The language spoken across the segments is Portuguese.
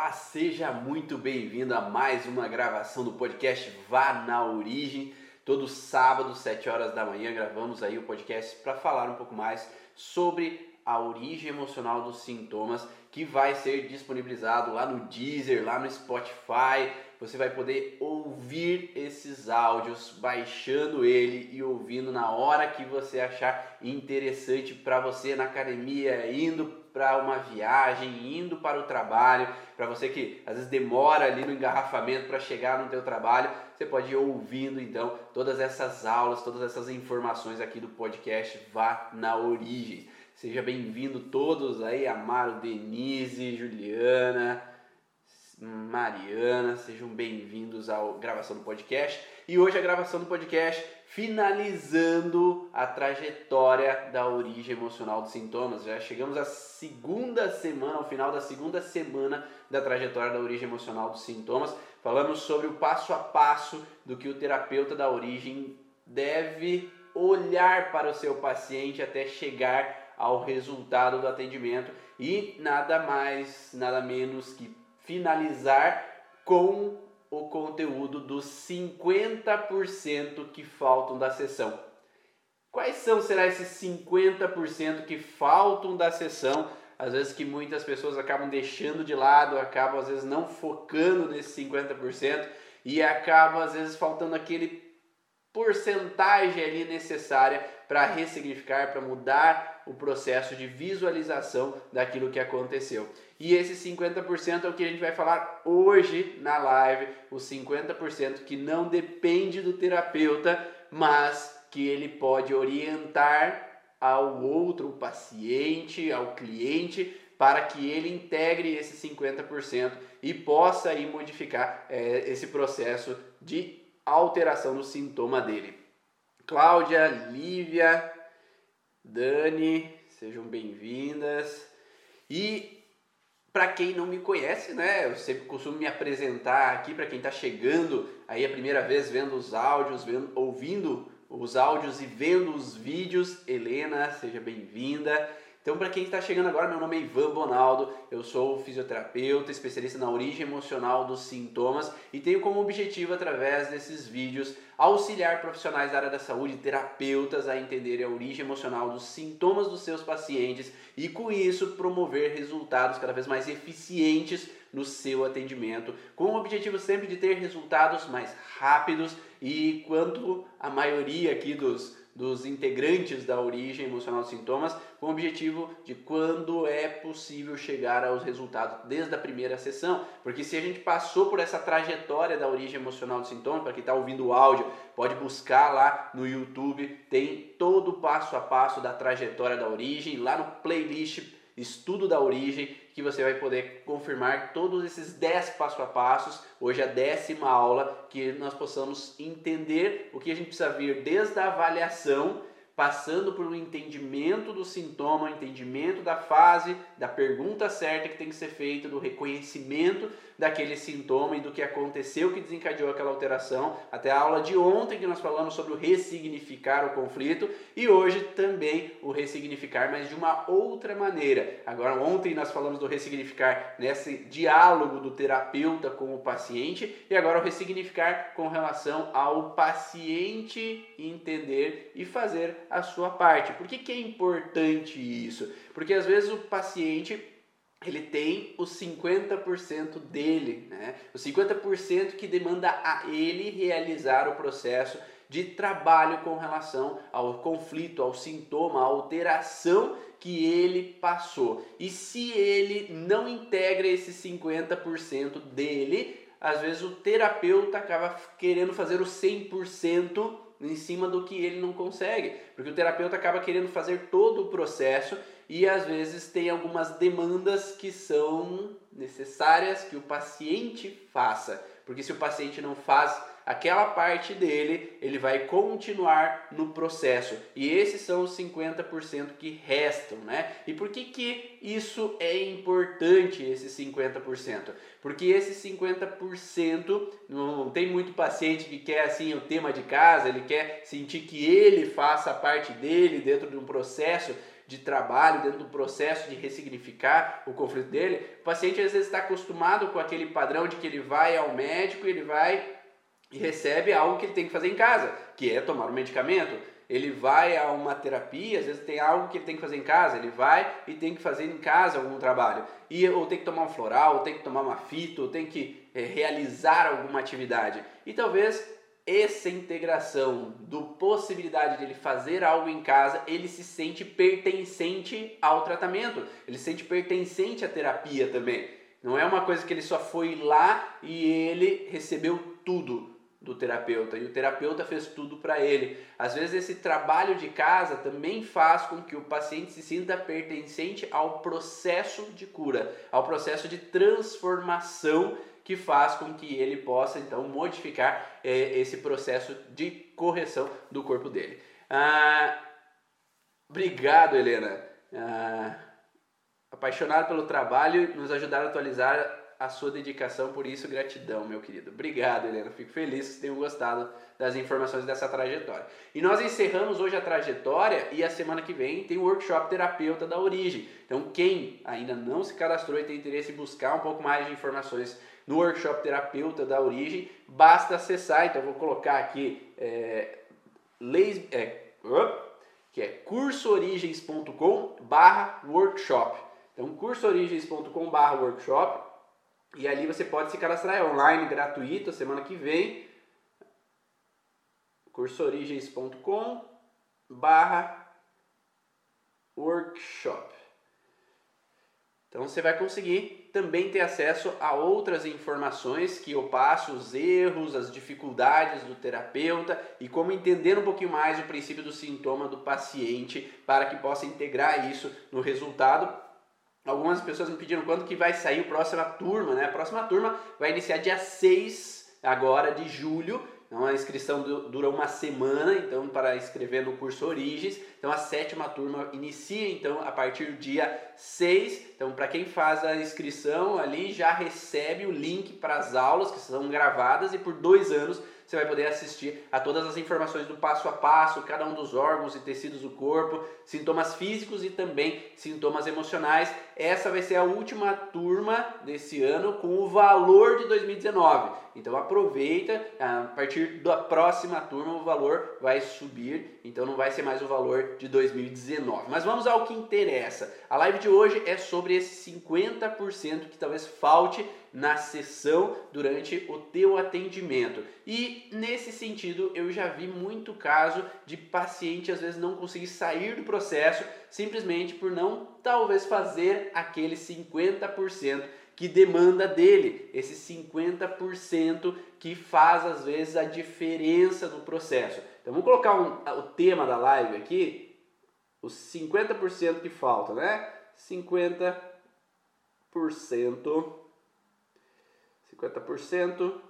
Olá, seja muito bem-vindo a mais uma gravação do podcast Vá na Origem. Todo sábado, 7 horas da manhã, gravamos aí o podcast para falar um pouco mais sobre a origem emocional dos sintomas, que vai ser disponibilizado lá no Deezer, lá no Spotify. Você vai poder ouvir esses áudios, baixando ele e ouvindo na hora que você achar interessante para você na academia, indo para uma viagem, indo para o trabalho, para você que às vezes demora ali no engarrafamento para chegar no teu trabalho, você pode ir ouvindo então todas essas aulas, todas essas informações aqui do podcast Vá na Origem. Seja bem-vindo todos aí, Amaro, Denise, Juliana, Mariana, sejam bem-vindos à gravação do podcast. E hoje a gravação do podcast finalizando a trajetória da origem emocional dos sintomas. Já chegamos à segunda semana, ao final da segunda semana da trajetória da origem emocional dos sintomas. Falamos sobre o passo a passo do que o terapeuta da origem deve olhar para o seu paciente até chegar ao resultado do atendimento e nada mais, nada menos que finalizar com o conteúdo dos 50% que faltam da sessão. Quais são será esses 50% que faltam da sessão? Às vezes que muitas pessoas acabam deixando de lado, acabam às vezes não focando nesse 50% e acaba às vezes faltando aquele porcentagem ali necessária para ressignificar, para mudar o processo de visualização daquilo que aconteceu. E esse 50% é o que a gente vai falar hoje na live, os 50% que não depende do terapeuta, mas que ele pode orientar ao outro paciente, ao cliente, para que ele integre esse 50% e possa aí modificar é, esse processo de alteração no sintoma dele. Cláudia, Lívia, Dani, sejam bem-vindas. E para quem não me conhece, né, eu sempre costumo me apresentar aqui para quem está chegando aí a primeira vez vendo os áudios, vendo, ouvindo os áudios e vendo os vídeos. Helena, seja bem-vinda. Então, para quem está chegando agora, meu nome é Ivan Bonaldo, eu sou fisioterapeuta, especialista na origem emocional dos sintomas e tenho como objetivo, através desses vídeos, auxiliar profissionais da área da saúde, terapeutas, a entenderem a origem emocional dos sintomas dos seus pacientes e, com isso, promover resultados cada vez mais eficientes no seu atendimento, com o objetivo sempre de ter resultados mais rápidos e quanto a maioria aqui dos dos integrantes da origem emocional dos sintomas, com o objetivo de quando é possível chegar aos resultados desde a primeira sessão. Porque se a gente passou por essa trajetória da origem emocional dos sintomas, para quem está ouvindo o áudio, pode buscar lá no YouTube, tem todo o passo a passo da trajetória da origem, lá no playlist Estudo da Origem, que você vai poder confirmar todos esses 10 passo a passos. Hoje é a décima aula, que nós possamos entender o que a gente precisa vir desde a avaliação passando por um entendimento do sintoma, um entendimento da fase, da pergunta certa que tem que ser feita, do reconhecimento daquele sintoma e do que aconteceu que desencadeou aquela alteração, até a aula de ontem que nós falamos sobre o ressignificar o conflito e hoje também o ressignificar, mas de uma outra maneira. Agora ontem nós falamos do ressignificar nesse diálogo do terapeuta com o paciente e agora o ressignificar com relação ao paciente entender e fazer a sua parte. Por que, que é importante isso? Porque às vezes o paciente ele tem os 50% dele, né? Os 50% que demanda a ele realizar o processo de trabalho com relação ao conflito, ao sintoma, à alteração que ele passou. E se ele não integra esse 50% dele, às vezes o terapeuta acaba querendo fazer o 100% em cima do que ele não consegue, porque o terapeuta acaba querendo fazer todo o processo e às vezes tem algumas demandas que são necessárias que o paciente faça, porque se o paciente não faz aquela parte dele, ele vai continuar no processo. E esses são os 50% que restam, né? E por que que isso é importante, esse 50%? Porque esse 50% não tem muito paciente que quer assim o tema de casa, ele quer sentir que ele faça a parte dele dentro de um processo de trabalho, dentro do processo de ressignificar o conflito dele, o paciente às vezes está acostumado com aquele padrão de que ele vai ao médico, ele vai e recebe algo que ele tem que fazer em casa, que é tomar um medicamento ele vai a uma terapia, às vezes tem algo que ele tem que fazer em casa, ele vai e tem que fazer em casa algum trabalho. E, ou tem que tomar um floral, ou tem que tomar uma fita, ou tem que é, realizar alguma atividade. E talvez essa integração do possibilidade de ele fazer algo em casa, ele se sente pertencente ao tratamento, ele se sente pertencente à terapia também. Não é uma coisa que ele só foi lá e ele recebeu tudo do terapeuta e o terapeuta fez tudo para ele. Às vezes esse trabalho de casa também faz com que o paciente se sinta pertencente ao processo de cura, ao processo de transformação que faz com que ele possa então modificar é, esse processo de correção do corpo dele. Ah, obrigado, Helena. Ah, apaixonado pelo trabalho, nos ajudar a atualizar a sua dedicação, por isso gratidão, meu querido. Obrigado, Helena. Fico feliz que vocês tenham gostado das informações dessa trajetória. E nós encerramos hoje a trajetória e a semana que vem tem o workshop terapeuta da origem. Então, quem ainda não se cadastrou e tem interesse em buscar um pouco mais de informações no workshop terapeuta da origem, basta acessar. Então, vou colocar aqui é, leis, é, que é cursoorigens.com barra workshop. Então, cursoorigens.com barra workshop e ali você pode se cadastrar, é online, gratuito, semana que vem. cursoorigens.com barra workshop. Então você vai conseguir também ter acesso a outras informações que eu passo, os erros, as dificuldades do terapeuta e como entender um pouquinho mais o princípio do sintoma do paciente para que possa integrar isso no resultado Algumas pessoas me pediram quando que vai sair a próxima turma, né? A próxima turma vai iniciar dia 6 agora de julho. Então a inscrição dura uma semana, então para inscrever no curso Origens. Então a sétima turma inicia então a partir do dia 6. Então para quem faz a inscrição ali já recebe o link para as aulas que são gravadas e por dois anos você vai poder assistir a todas as informações do passo a passo, cada um dos órgãos e tecidos do corpo, sintomas físicos e também sintomas emocionais. Essa vai ser a última turma desse ano com o valor de 2019. Então aproveita, a partir da próxima turma o valor vai subir, então não vai ser mais o valor de 2019. Mas vamos ao que interessa. A live de hoje é sobre esse 50% que talvez falte na sessão durante o teu atendimento. E nesse sentido, eu já vi muito caso de paciente às vezes não conseguir sair do processo simplesmente por não talvez fazer aquele 50% que demanda dele, esse 50% que faz às vezes a diferença no processo. Então vamos colocar um, o tema da live aqui, os 50% que falta, né? 50% 50%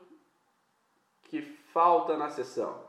que falta na sessão.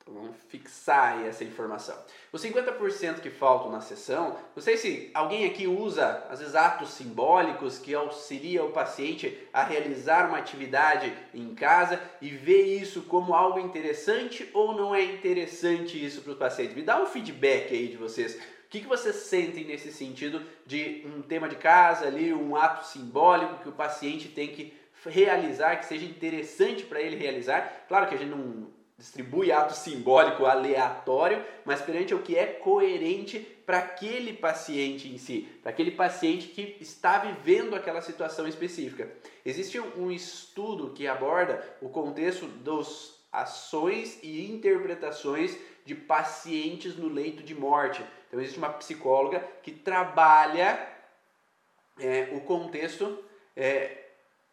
Então vamos fixar essa informação. Os 50% que faltam na sessão, não sei se alguém aqui usa, às vezes, atos simbólicos que auxilia o paciente a realizar uma atividade em casa e vê isso como algo interessante ou não é interessante isso para os pacientes. Me dá um feedback aí de vocês. O que, que vocês sentem nesse sentido de um tema de casa ali, um ato simbólico que o paciente tem que realizar, que seja interessante para ele realizar? Claro que a gente não distribui ato simbólico aleatório, mas perante o que é coerente para aquele paciente em si, para aquele paciente que está vivendo aquela situação específica. Existe um estudo que aborda o contexto das ações e interpretações de pacientes no leito de morte. Então existe uma psicóloga que trabalha é, o contexto, é,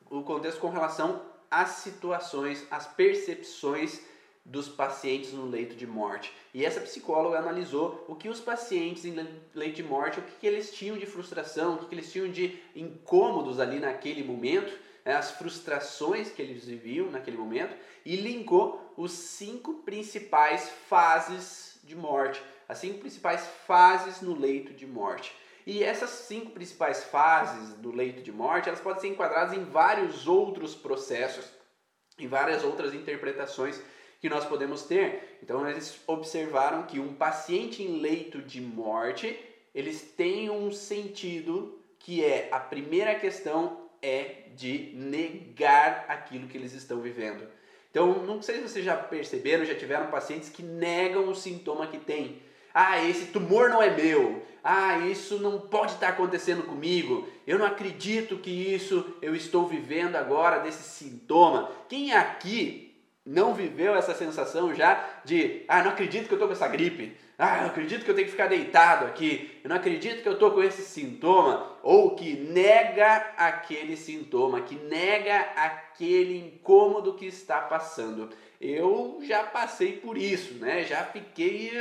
o contexto com relação às situações, às percepções dos pacientes no leito de morte. E essa psicóloga analisou o que os pacientes em leito de morte, o que, que eles tinham de frustração, o que, que eles tinham de incômodos ali naquele momento, né, as frustrações que eles viviam naquele momento, e linkou os cinco principais fases de morte as cinco principais fases no leito de morte. E essas cinco principais fases do leito de morte, elas podem ser enquadradas em vários outros processos, em várias outras interpretações que nós podemos ter. Então eles observaram que um paciente em leito de morte, eles têm um sentido que é a primeira questão é de negar aquilo que eles estão vivendo. Então, não sei se vocês já perceberam, já tiveram pacientes que negam o sintoma que têm. Ah, esse tumor não é meu. Ah, isso não pode estar acontecendo comigo. Eu não acredito que isso eu estou vivendo agora desse sintoma. Quem aqui não viveu essa sensação já de, ah, não acredito que eu estou com essa gripe, ah, não acredito que eu tenho que ficar deitado aqui, eu não acredito que eu estou com esse sintoma, ou que nega aquele sintoma, que nega aquele incômodo que está passando. Eu já passei por isso, né? Já fiquei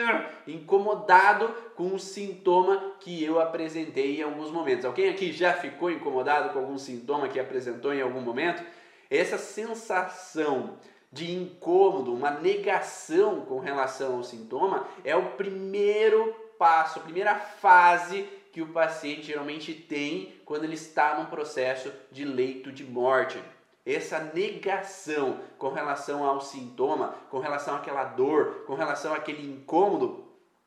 incomodado com um sintoma que eu apresentei em alguns momentos. Alguém aqui já ficou incomodado com algum sintoma que apresentou em algum momento? Essa sensação de incômodo, uma negação com relação ao sintoma, é o primeiro passo, a primeira fase que o paciente geralmente tem quando ele está num processo de leito de morte. Essa negação com relação ao sintoma, com relação àquela dor, com relação àquele incômodo,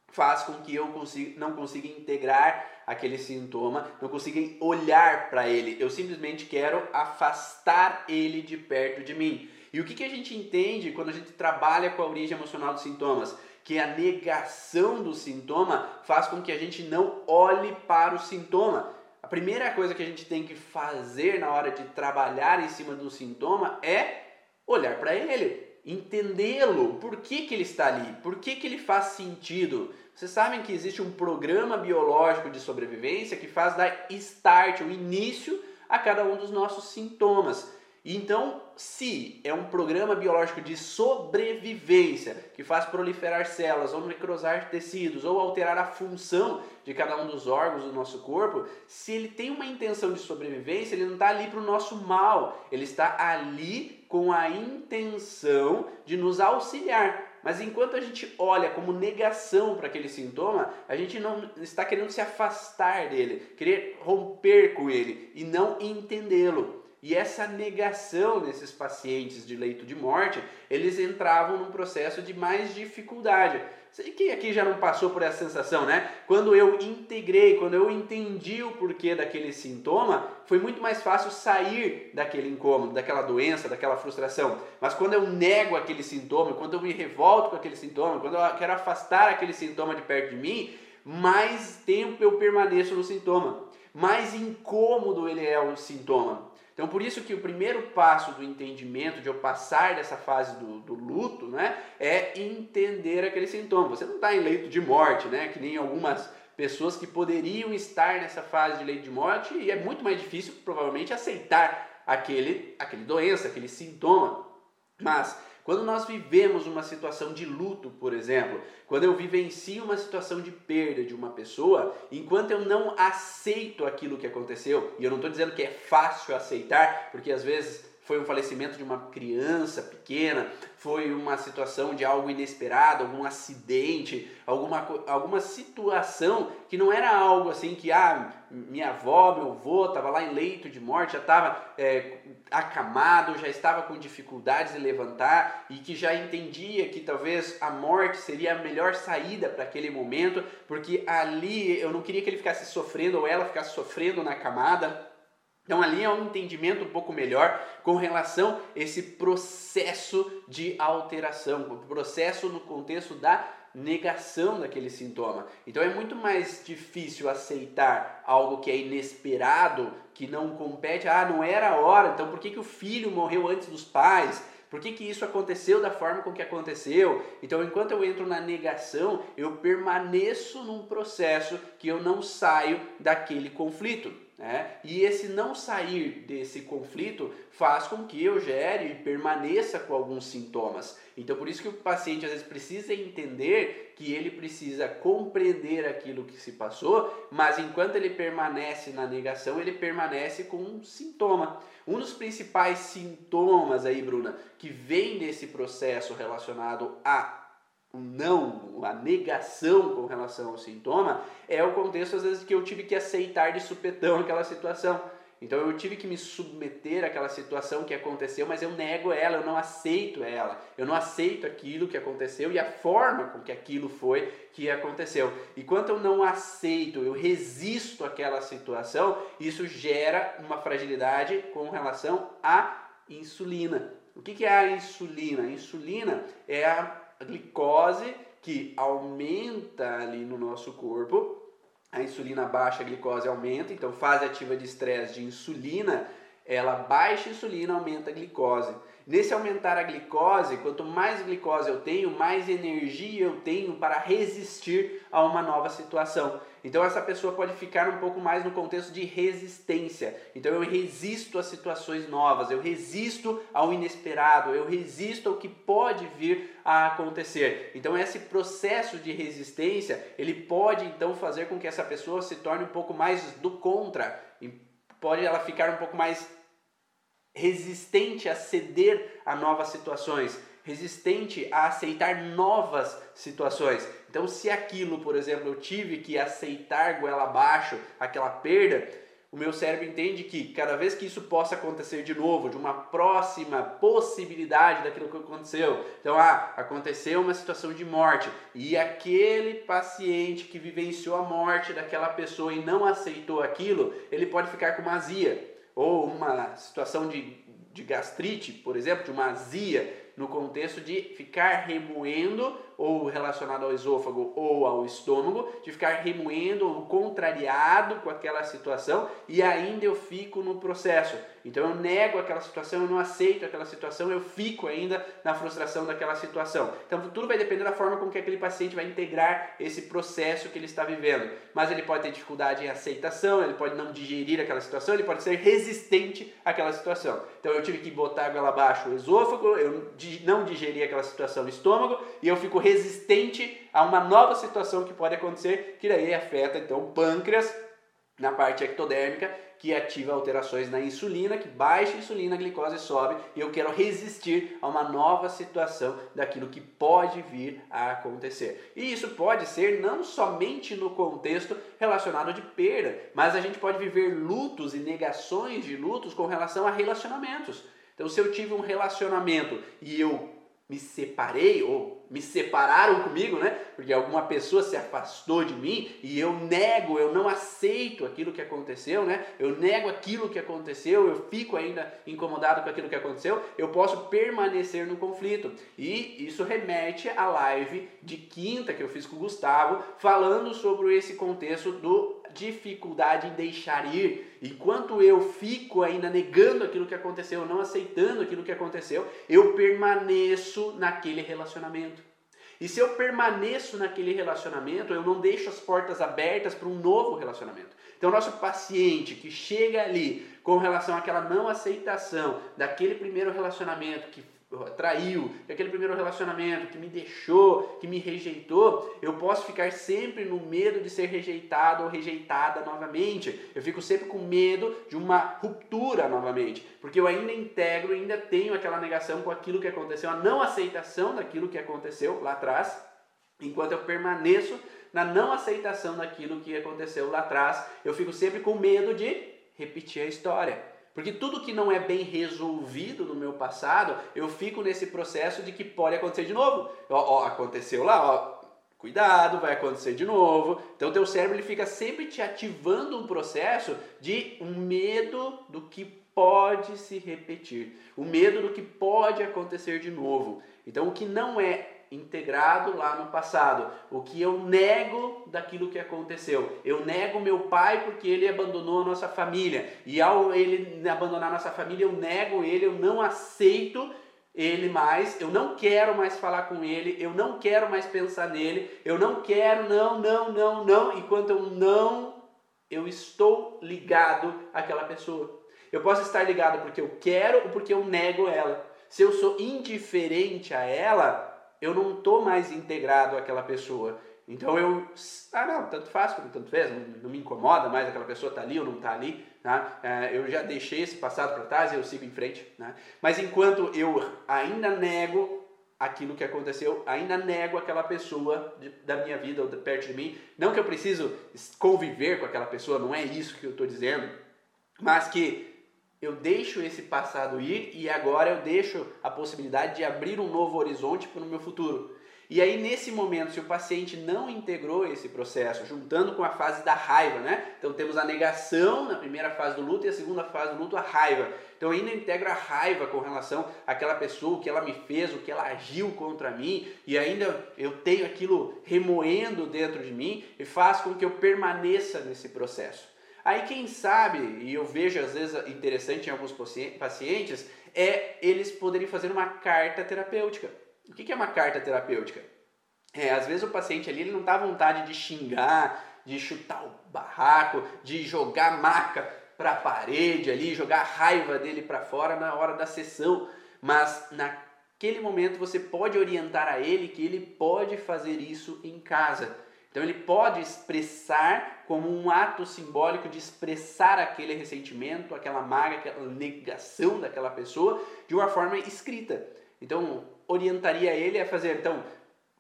faz com que eu consiga, não consiga integrar aquele sintoma, não consiga olhar para ele. Eu simplesmente quero afastar ele de perto de mim. E o que, que a gente entende quando a gente trabalha com a origem emocional dos sintomas? Que a negação do sintoma faz com que a gente não olhe para o sintoma. A primeira coisa que a gente tem que fazer na hora de trabalhar em cima do sintoma é olhar para ele, entendê-lo, por que, que ele está ali, por que, que ele faz sentido. Vocês sabem que existe um programa biológico de sobrevivência que faz dar start, o início a cada um dos nossos sintomas. Então, se é um programa biológico de sobrevivência que faz proliferar células ou necrosar tecidos ou alterar a função de cada um dos órgãos do nosso corpo, se ele tem uma intenção de sobrevivência, ele não está ali para o nosso mal, ele está ali com a intenção de nos auxiliar. Mas enquanto a gente olha como negação para aquele sintoma, a gente não está querendo se afastar dele, querer romper com ele e não entendê-lo. E essa negação desses pacientes de leito de morte, eles entravam num processo de mais dificuldade. Quem aqui já não passou por essa sensação, né? Quando eu integrei, quando eu entendi o porquê daquele sintoma, foi muito mais fácil sair daquele incômodo, daquela doença, daquela frustração. Mas quando eu nego aquele sintoma, quando eu me revolto com aquele sintoma, quando eu quero afastar aquele sintoma de perto de mim, mais tempo eu permaneço no sintoma, mais incômodo ele é o sintoma. Então, por isso que o primeiro passo do entendimento, de eu passar dessa fase do, do luto, né, é entender aquele sintoma. Você não está em leito de morte, né, que nem algumas pessoas que poderiam estar nessa fase de leito de morte e é muito mais difícil, provavelmente, aceitar aquele, aquele doença, aquele sintoma. Mas quando nós vivemos uma situação de luto, por exemplo, quando eu vivencio uma situação de perda de uma pessoa, enquanto eu não aceito aquilo que aconteceu, e eu não estou dizendo que é fácil aceitar, porque às vezes foi um falecimento de uma criança pequena, foi uma situação de algo inesperado, algum acidente, alguma, alguma situação que não era algo assim que, ah, minha avó, meu avô estava lá em leito de morte, já estava é, acamado, já estava com dificuldades de levantar e que já entendia que talvez a morte seria a melhor saída para aquele momento, porque ali eu não queria que ele ficasse sofrendo ou ela ficasse sofrendo na camada. Então ali é um entendimento um pouco melhor com relação a esse processo de alteração, processo no contexto da negação daquele sintoma. Então é muito mais difícil aceitar algo que é inesperado, que não compete, ah, não era a hora, então por que, que o filho morreu antes dos pais? Por que, que isso aconteceu da forma com que aconteceu? Então, enquanto eu entro na negação, eu permaneço num processo que eu não saio daquele conflito. Né? E esse não sair desse conflito faz com que eu gere e permaneça com alguns sintomas. Então, por isso que o paciente às vezes precisa entender que ele precisa compreender aquilo que se passou, mas enquanto ele permanece na negação, ele permanece com um sintoma. Um dos principais sintomas aí, Bruna, que vem desse processo relacionado a o não, a negação com relação ao sintoma, é o contexto às vezes que eu tive que aceitar de supetão aquela situação. Então eu tive que me submeter àquela situação que aconteceu, mas eu nego ela, eu não aceito ela. Eu não aceito aquilo que aconteceu e a forma com que aquilo foi que aconteceu. E quando eu não aceito, eu resisto àquela situação, isso gera uma fragilidade com relação à insulina. O que é a insulina? A insulina é a glicose que aumenta ali no nosso corpo a insulina baixa, a glicose aumenta, então fase ativa de estresse de insulina, ela baixa a insulina, aumenta a glicose. Nesse aumentar a glicose, quanto mais glicose eu tenho, mais energia eu tenho para resistir a uma nova situação. Então essa pessoa pode ficar um pouco mais no contexto de resistência. Então eu resisto a situações novas, eu resisto ao inesperado, eu resisto ao que pode vir a acontecer. Então esse processo de resistência, ele pode então fazer com que essa pessoa se torne um pouco mais do contra, pode ela ficar um pouco mais resistente a ceder a novas situações, resistente a aceitar novas situações. Então, se aquilo, por exemplo, eu tive que aceitar goela abaixo aquela perda, o meu cérebro entende que cada vez que isso possa acontecer de novo, de uma próxima possibilidade daquilo que aconteceu. Então, ah, aconteceu uma situação de morte e aquele paciente que vivenciou a morte daquela pessoa e não aceitou aquilo, ele pode ficar com uma azia ou uma situação de, de gastrite, por exemplo, de uma azia, no contexto de ficar remoendo ou relacionado ao esôfago ou ao estômago, de ficar remoendo ou contrariado com aquela situação e ainda eu fico no processo. Então eu nego aquela situação, eu não aceito aquela situação, eu fico ainda na frustração daquela situação. Então tudo vai depender da forma com que aquele paciente vai integrar esse processo que ele está vivendo. Mas ele pode ter dificuldade em aceitação, ele pode não digerir aquela situação, ele pode ser resistente àquela situação. Então eu tive que botar água abaixo o esôfago, eu não digeri aquela situação no estômago e eu fico resistente a uma nova situação que pode acontecer, que daí afeta então o pâncreas na parte ectodérmica, que ativa alterações na insulina, que baixa a insulina, a glicose sobe, e eu quero resistir a uma nova situação daquilo que pode vir a acontecer. E isso pode ser não somente no contexto relacionado de perda, mas a gente pode viver lutos e negações de lutos com relação a relacionamentos. Então, se eu tive um relacionamento e eu me separei ou me separaram comigo, né? Porque alguma pessoa se afastou de mim e eu nego, eu não aceito aquilo que aconteceu, né? Eu nego aquilo que aconteceu, eu fico ainda incomodado com aquilo que aconteceu, eu posso permanecer no conflito. E isso remete à live de quinta que eu fiz com o Gustavo, falando sobre esse contexto do dificuldade em deixar ir. Enquanto eu fico ainda negando aquilo que aconteceu, não aceitando aquilo que aconteceu, eu permaneço naquele relacionamento. E se eu permaneço naquele relacionamento, eu não deixo as portas abertas para um novo relacionamento. Então, nosso paciente que chega ali com relação àquela não aceitação daquele primeiro relacionamento que traiu, aquele primeiro relacionamento que me deixou, que me rejeitou, eu posso ficar sempre no medo de ser rejeitado ou rejeitada novamente. Eu fico sempre com medo de uma ruptura novamente, porque eu ainda integro, ainda tenho aquela negação com aquilo que aconteceu, a não aceitação daquilo que aconteceu lá atrás, enquanto eu permaneço na não aceitação daquilo que aconteceu lá atrás, eu fico sempre com medo de repetir a história. Porque tudo que não é bem resolvido no meu passado, eu fico nesse processo de que pode acontecer de novo. Ó, ó aconteceu lá, ó, cuidado, vai acontecer de novo. Então teu cérebro ele fica sempre te ativando um processo de um medo do que pode se repetir, o medo do que pode acontecer de novo. Então o que não é integrado lá no passado. O que eu nego daquilo que aconteceu. Eu nego meu pai porque ele abandonou a nossa família. E ao ele abandonar a nossa família, eu nego ele, eu não aceito ele mais, eu não quero mais falar com ele, eu não quero mais pensar nele, eu não quero, não, não, não, não, enquanto eu não, eu estou ligado àquela pessoa. Eu posso estar ligado porque eu quero ou porque eu nego ela. Se eu sou indiferente a ela, eu não estou mais integrado àquela pessoa. Então eu, ah não, tanto faz como tanto fez, não, não, me incomoda mais aquela pessoa tá ali ou não está ali, tá? É, eu já deixei esse passado para trás e eu sigo em frente, né? Mas enquanto eu ainda nego aquilo que aconteceu, ainda nego aquela pessoa de, da minha vida ou de, perto de mim, não que eu preciso conviver com aquela pessoa, não é isso que eu estou dizendo, mas que eu deixo esse passado ir e agora eu deixo a possibilidade de abrir um novo horizonte para o meu futuro. E aí, nesse momento, se o paciente não integrou esse processo, juntando com a fase da raiva, né? Então, temos a negação na primeira fase do luto e a segunda fase do luto, a raiva. Então, ainda integra a raiva com relação àquela pessoa, o que ela me fez, o que ela agiu contra mim, e ainda eu tenho aquilo remoendo dentro de mim e faz com que eu permaneça nesse processo. Aí, quem sabe, e eu vejo às vezes interessante em alguns pacientes, é eles poderem fazer uma carta terapêutica. O que é uma carta terapêutica? É, às vezes o paciente ali ele não está à vontade de xingar, de chutar o barraco, de jogar maca para a parede ali, jogar a raiva dele para fora na hora da sessão, mas naquele momento você pode orientar a ele que ele pode fazer isso em casa. Então ele pode expressar como um ato simbólico de expressar aquele ressentimento, aquela mágoa, aquela negação daquela pessoa de uma forma escrita. Então orientaria ele a fazer, então,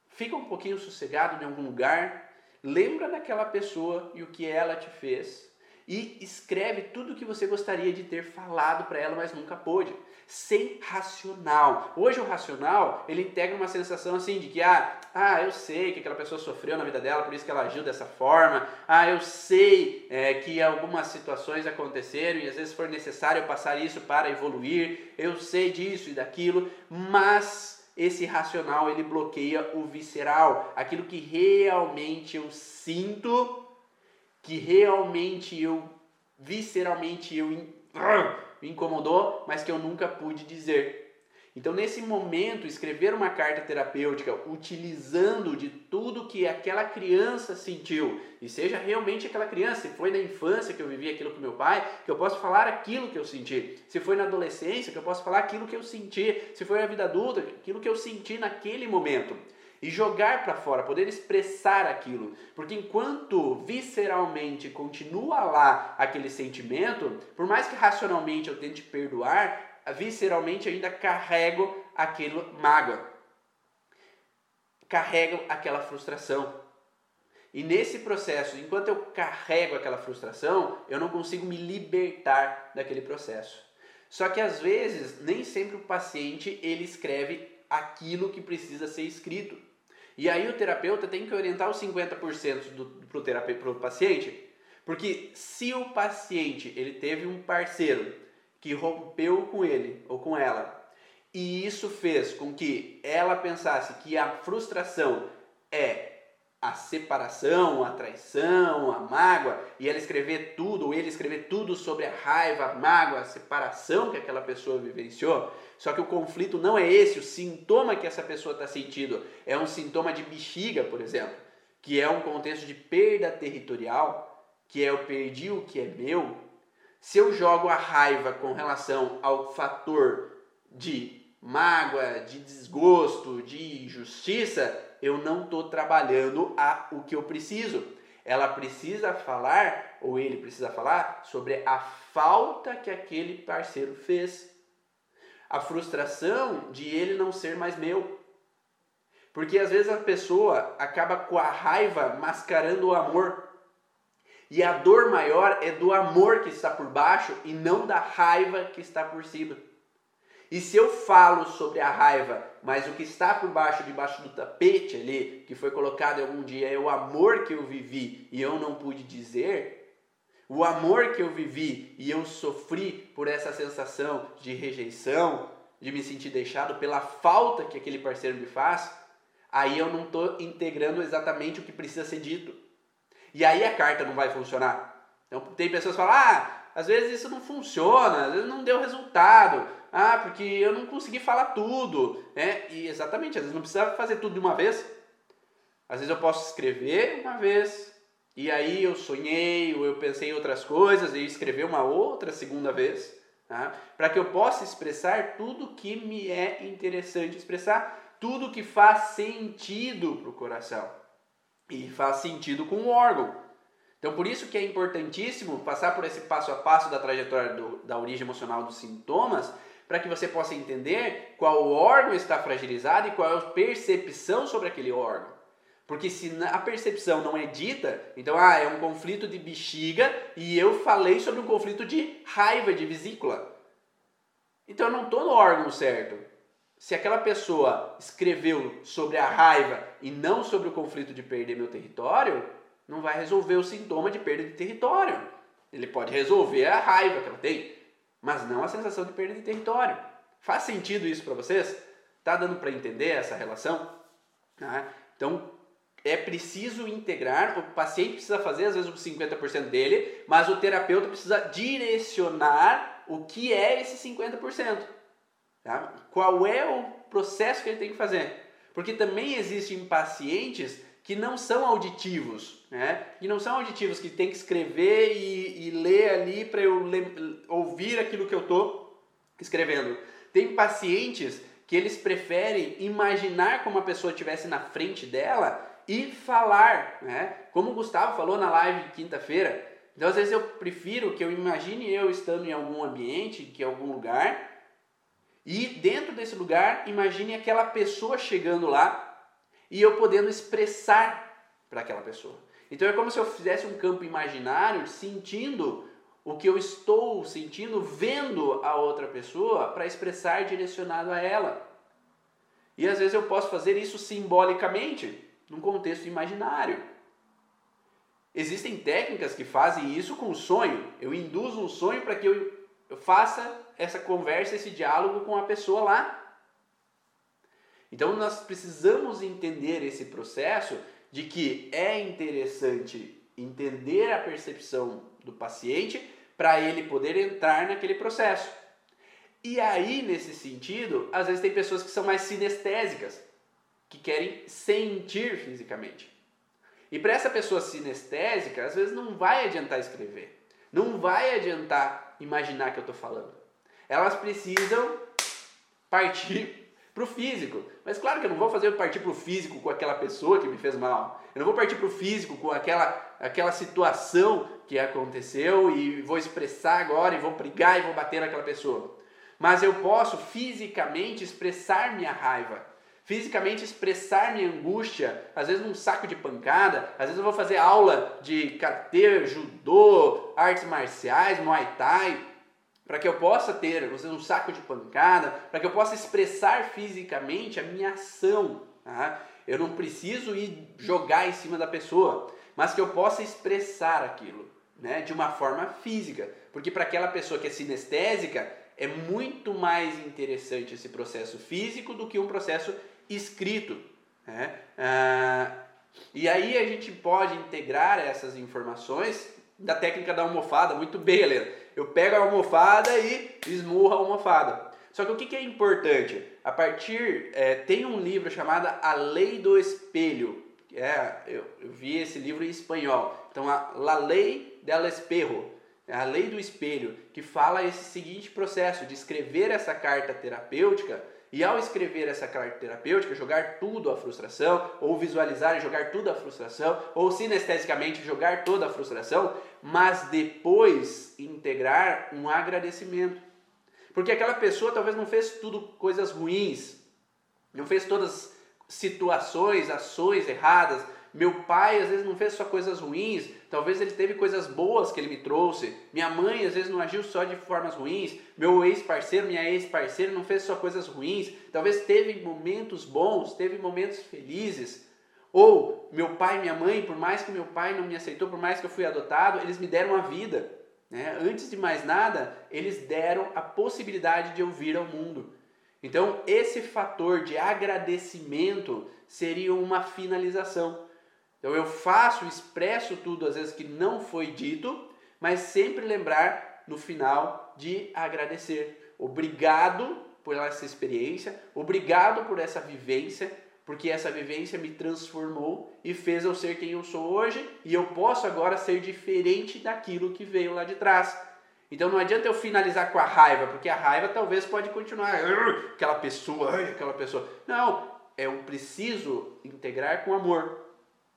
fica um pouquinho sossegado em algum lugar, lembra daquela pessoa e o que ela te fez e escreve tudo o que você gostaria de ter falado para ela, mas nunca pôde. Sem racional. Hoje o racional, ele integra uma sensação assim de que, ah, ah, eu sei que aquela pessoa sofreu na vida dela, por isso que ela agiu dessa forma. Ah, eu sei é, que algumas situações aconteceram e às vezes for necessário passar isso para evoluir. Eu sei disso e daquilo, mas esse racional ele bloqueia o visceral, aquilo que realmente eu sinto, que realmente eu visceralmente eu me incomodou, mas que eu nunca pude dizer. Então, nesse momento, escrever uma carta terapêutica utilizando de tudo que aquela criança sentiu, e seja realmente aquela criança, se foi na infância que eu vivi aquilo com meu pai, que eu posso falar aquilo que eu senti, se foi na adolescência, que eu posso falar aquilo que eu senti, se foi na vida adulta, aquilo que eu senti naquele momento. E jogar para fora, poder expressar aquilo. Porque enquanto visceralmente continua lá aquele sentimento, por mais que racionalmente eu tente perdoar, visceralmente ainda carrego aquilo mágoa. Carrego aquela frustração. E nesse processo, enquanto eu carrego aquela frustração, eu não consigo me libertar daquele processo. Só que às vezes, nem sempre o paciente ele escreve aquilo que precisa ser escrito. E aí o terapeuta tem que orientar os 50% do, pro, pro paciente, porque se o paciente ele teve um parceiro que rompeu com ele ou com ela. E isso fez com que ela pensasse que a frustração é a separação, a traição, a mágoa, e ela escrever tudo, ou ele escrever tudo sobre a raiva, a mágoa, a separação que aquela pessoa vivenciou. Só que o conflito não é esse, o sintoma que essa pessoa está sentindo é um sintoma de bexiga, por exemplo, que é um contexto de perda territorial, que é eu perdi o que é meu, se eu jogo a raiva com relação ao fator de mágoa, de desgosto, de injustiça, eu não estou trabalhando a, o que eu preciso. Ela precisa falar, ou ele precisa falar, sobre a falta que aquele parceiro fez. A frustração de ele não ser mais meu. Porque às vezes a pessoa acaba com a raiva mascarando o amor. E a dor maior é do amor que está por baixo e não da raiva que está por cima. E se eu falo sobre a raiva, mas o que está por baixo, debaixo do tapete ali, que foi colocado algum dia, é o amor que eu vivi e eu não pude dizer, o amor que eu vivi e eu sofri por essa sensação de rejeição, de me sentir deixado pela falta que aquele parceiro me faz, aí eu não estou integrando exatamente o que precisa ser dito. E aí a carta não vai funcionar. Então tem pessoas que falam, ah, às vezes isso não funciona, às vezes não deu resultado, ah, porque eu não consegui falar tudo, né? E exatamente, às vezes não precisa fazer tudo de uma vez. Às vezes eu posso escrever uma vez, e aí eu sonhei, ou eu pensei em outras coisas, e escrever uma outra segunda vez, tá? para que eu possa expressar tudo que me é interessante expressar, tudo que faz sentido para o coração e faz sentido com o órgão. Então, por isso que é importantíssimo passar por esse passo a passo da trajetória do, da origem emocional dos sintomas, para que você possa entender qual órgão está fragilizado e qual é a percepção sobre aquele órgão. Porque se a percepção não é dita, então ah, é um conflito de bexiga e eu falei sobre um conflito de raiva de vesícula. Então eu não estou no órgão certo. Se aquela pessoa escreveu sobre a raiva e não sobre o conflito de perder meu território, não vai resolver o sintoma de perda de território. Ele pode resolver a raiva que ela tem, mas não a sensação de perda de território. Faz sentido isso para vocês? Tá dando para entender essa relação? Ah, então, é preciso integrar, o paciente precisa fazer às vezes os 50% dele, mas o terapeuta precisa direcionar o que é esse 50%. Tá? Qual é o processo que ele tem que fazer? Porque também existem pacientes que não são auditivos, né? que não são auditivos, que tem que escrever e, e ler ali para eu ouvir aquilo que eu estou escrevendo. Tem pacientes que eles preferem imaginar como a pessoa estivesse na frente dela e falar, né? Como o Gustavo falou na live de quinta-feira. Então, às vezes eu prefiro que eu imagine eu estando em algum ambiente, que é algum lugar, e dentro desse lugar, imagine aquela pessoa chegando lá e eu podendo expressar para aquela pessoa. Então é como se eu fizesse um campo imaginário, sentindo o que eu estou sentindo, vendo a outra pessoa para expressar direcionado a ela. E às vezes eu posso fazer isso simbolicamente num contexto imaginário. Existem técnicas que fazem isso com sonho. Eu induzo um sonho para que eu faça essa conversa, esse diálogo com a pessoa lá. Então nós precisamos entender esse processo de que é interessante entender a percepção do paciente para ele poder entrar naquele processo. E aí, nesse sentido, às vezes tem pessoas que são mais sinestésicas que querem sentir fisicamente. E para essa pessoa sinestésica, às vezes não vai adiantar escrever, não vai adiantar imaginar que eu estou falando. Elas precisam partir para o físico. Mas claro que eu não vou fazer partir para o físico com aquela pessoa que me fez mal. Eu não vou partir para o físico com aquela, aquela situação que aconteceu e vou expressar agora e vou brigar e vou bater naquela pessoa. Mas eu posso fisicamente expressar minha raiva fisicamente expressar minha angústia, às vezes num saco de pancada, às vezes eu vou fazer aula de karatê, judô, artes marciais, muay thai, para que eu possa ter, vezes um saco de pancada, para que eu possa expressar fisicamente a minha ação. Tá? Eu não preciso ir jogar em cima da pessoa, mas que eu possa expressar aquilo, né, de uma forma física, porque para aquela pessoa que é sinestésica é muito mais interessante esse processo físico do que um processo escrito. Né? Ah, e aí a gente pode integrar essas informações da técnica da almofada muito bem, Helena. Eu pego a almofada e esmurro a almofada. Só que o que, que é importante? A partir. É, tem um livro chamado A Lei do Espelho. É, eu, eu vi esse livro em espanhol. Então, a La Ley del Espejo. É a lei do espelho, que fala esse seguinte processo de escrever essa carta terapêutica e ao escrever essa carta terapêutica, jogar tudo a frustração, ou visualizar e jogar tudo a frustração, ou sinestesicamente jogar toda a frustração, mas depois integrar um agradecimento. Porque aquela pessoa talvez não fez tudo coisas ruins, não fez todas situações, ações erradas, meu pai às vezes não fez só coisas ruins, talvez ele teve coisas boas que ele me trouxe. Minha mãe às vezes não agiu só de formas ruins. Meu ex-parceiro, minha ex-parceira não fez só coisas ruins. Talvez teve momentos bons, teve momentos felizes. Ou meu pai e minha mãe, por mais que meu pai não me aceitou, por mais que eu fui adotado, eles me deram a vida. Né? Antes de mais nada, eles deram a possibilidade de eu vir ao mundo. Então, esse fator de agradecimento seria uma finalização. Então eu faço, expresso tudo às vezes que não foi dito, mas sempre lembrar no final de agradecer. Obrigado por essa experiência, obrigado por essa vivência, porque essa vivência me transformou e fez eu ser quem eu sou hoje e eu posso agora ser diferente daquilo que veio lá de trás. Então não adianta eu finalizar com a raiva, porque a raiva talvez pode continuar aquela pessoa, aquela pessoa. Não, é eu preciso integrar com amor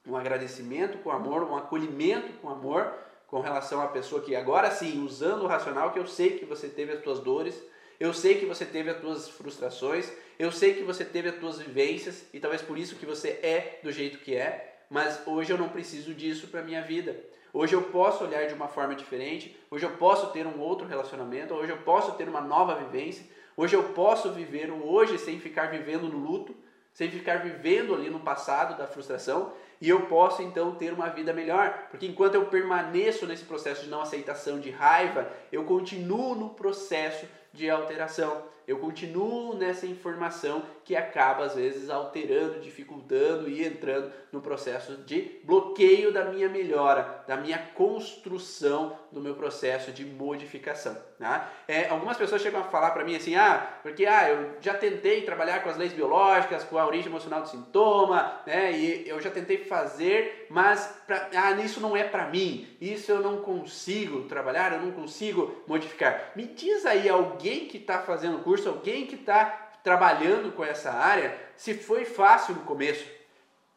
um agradecimento com amor, um acolhimento com amor com relação à pessoa que agora sim, usando o racional, que eu sei que você teve as suas dores, Eu sei que você teve as tuas frustrações, eu sei que você teve as tuas vivências e talvez por isso que você é do jeito que é, mas hoje eu não preciso disso para minha vida. Hoje eu posso olhar de uma forma diferente, hoje eu posso ter um outro relacionamento, hoje eu posso ter uma nova vivência, hoje eu posso viver o hoje sem ficar vivendo no luto, sem ficar vivendo ali no passado da frustração, e eu posso então ter uma vida melhor, porque enquanto eu permaneço nesse processo de não aceitação, de raiva, eu continuo no processo de alteração. Eu continuo nessa informação que acaba às vezes alterando, dificultando e entrando no processo de bloqueio da minha melhora, da minha construção do meu processo de modificação. Né? É, algumas pessoas chegam a falar para mim assim, ah, porque ah, eu já tentei trabalhar com as leis biológicas, com a origem emocional do sintoma, né? E eu já tentei fazer, mas pra, ah, isso não é para mim, isso eu não consigo trabalhar, eu não consigo modificar. Me diz aí alguém que está fazendo curso, alguém que está trabalhando com essa área, se foi fácil no começo.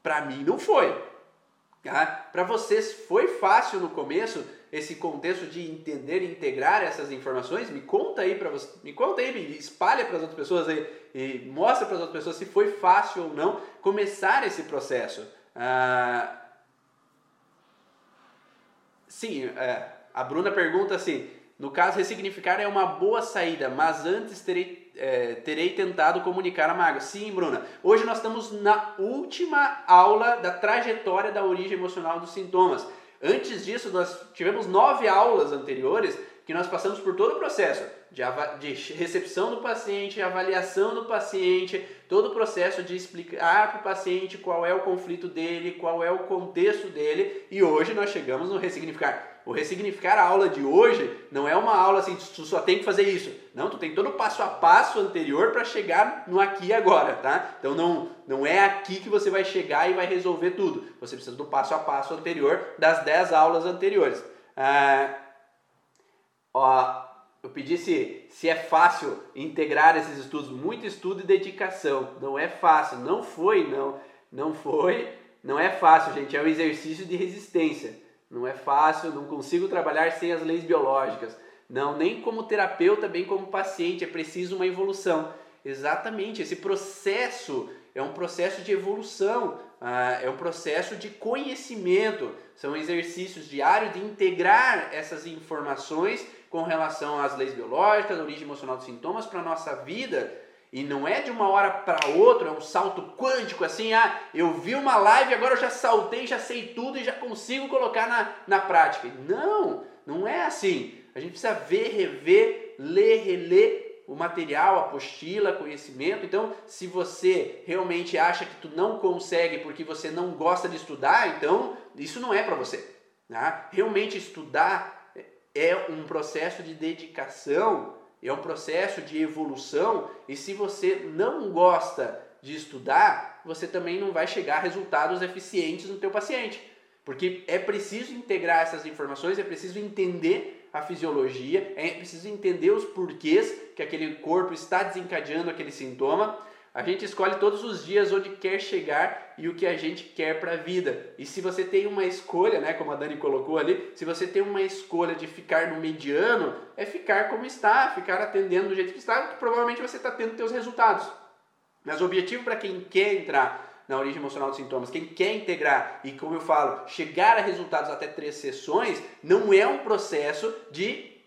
Para mim não foi. Tá? Para vocês foi fácil no começo esse contexto de entender e integrar essas informações? Me conta aí para você, me conta aí, me espalha para as outras pessoas aí e mostra para as outras pessoas se foi fácil ou não começar esse processo. Ah, sim, é, a Bruna pergunta assim: no caso, ressignificar é uma boa saída, mas antes terei, é, terei tentado comunicar a mágoa. Sim, Bruna. Hoje nós estamos na última aula da trajetória da origem emocional dos sintomas. Antes disso, nós tivemos nove aulas anteriores que nós passamos por todo o processo de, de recepção do paciente, avaliação do paciente, todo o processo de explicar para o paciente qual é o conflito dele, qual é o contexto dele, e hoje nós chegamos no ressignificar. O ressignificar a aula de hoje não é uma aula assim, tu só tem que fazer isso. Não, tu tem todo o passo a passo anterior para chegar no aqui e agora, tá? Então não, não é aqui que você vai chegar e vai resolver tudo. Você precisa do passo a passo anterior das 10 aulas anteriores. Ah, ó, eu pedi se, se é fácil integrar esses estudos. Muito estudo e dedicação. Não é fácil. Não foi, não. Não foi. Não é fácil, gente. É um exercício de resistência. Não é fácil. Não consigo trabalhar sem as leis biológicas. Não, nem como terapeuta, bem como paciente. É preciso uma evolução. Exatamente. Esse processo é um processo de evolução. Ah, é um processo de conhecimento. São exercícios diários de integrar essas informações com relação às leis biológicas, origem emocional dos sintomas para a nossa vida. E não é de uma hora para outra, é um salto quântico assim, ah, eu vi uma live, agora eu já saltei, já sei tudo e já consigo colocar na, na prática. Não, não é assim. A gente precisa ver, rever, ler, reler o material, apostila, conhecimento. Então, se você realmente acha que tu não consegue porque você não gosta de estudar, então isso não é para você. Tá? Realmente estudar é um processo de dedicação, é um processo de evolução, e se você não gosta de estudar, você também não vai chegar a resultados eficientes no teu paciente. Porque é preciso integrar essas informações, é preciso entender a fisiologia, é preciso entender os porquês que aquele corpo está desencadeando aquele sintoma a gente escolhe todos os dias onde quer chegar e o que a gente quer para a vida. E se você tem uma escolha, né, como a Dani colocou ali, se você tem uma escolha de ficar no mediano, é ficar como está, ficar atendendo do jeito que está, que provavelmente você está tendo seus resultados. Mas o objetivo para quem quer entrar na origem emocional dos sintomas, quem quer integrar e, como eu falo, chegar a resultados até três sessões, não é um processo de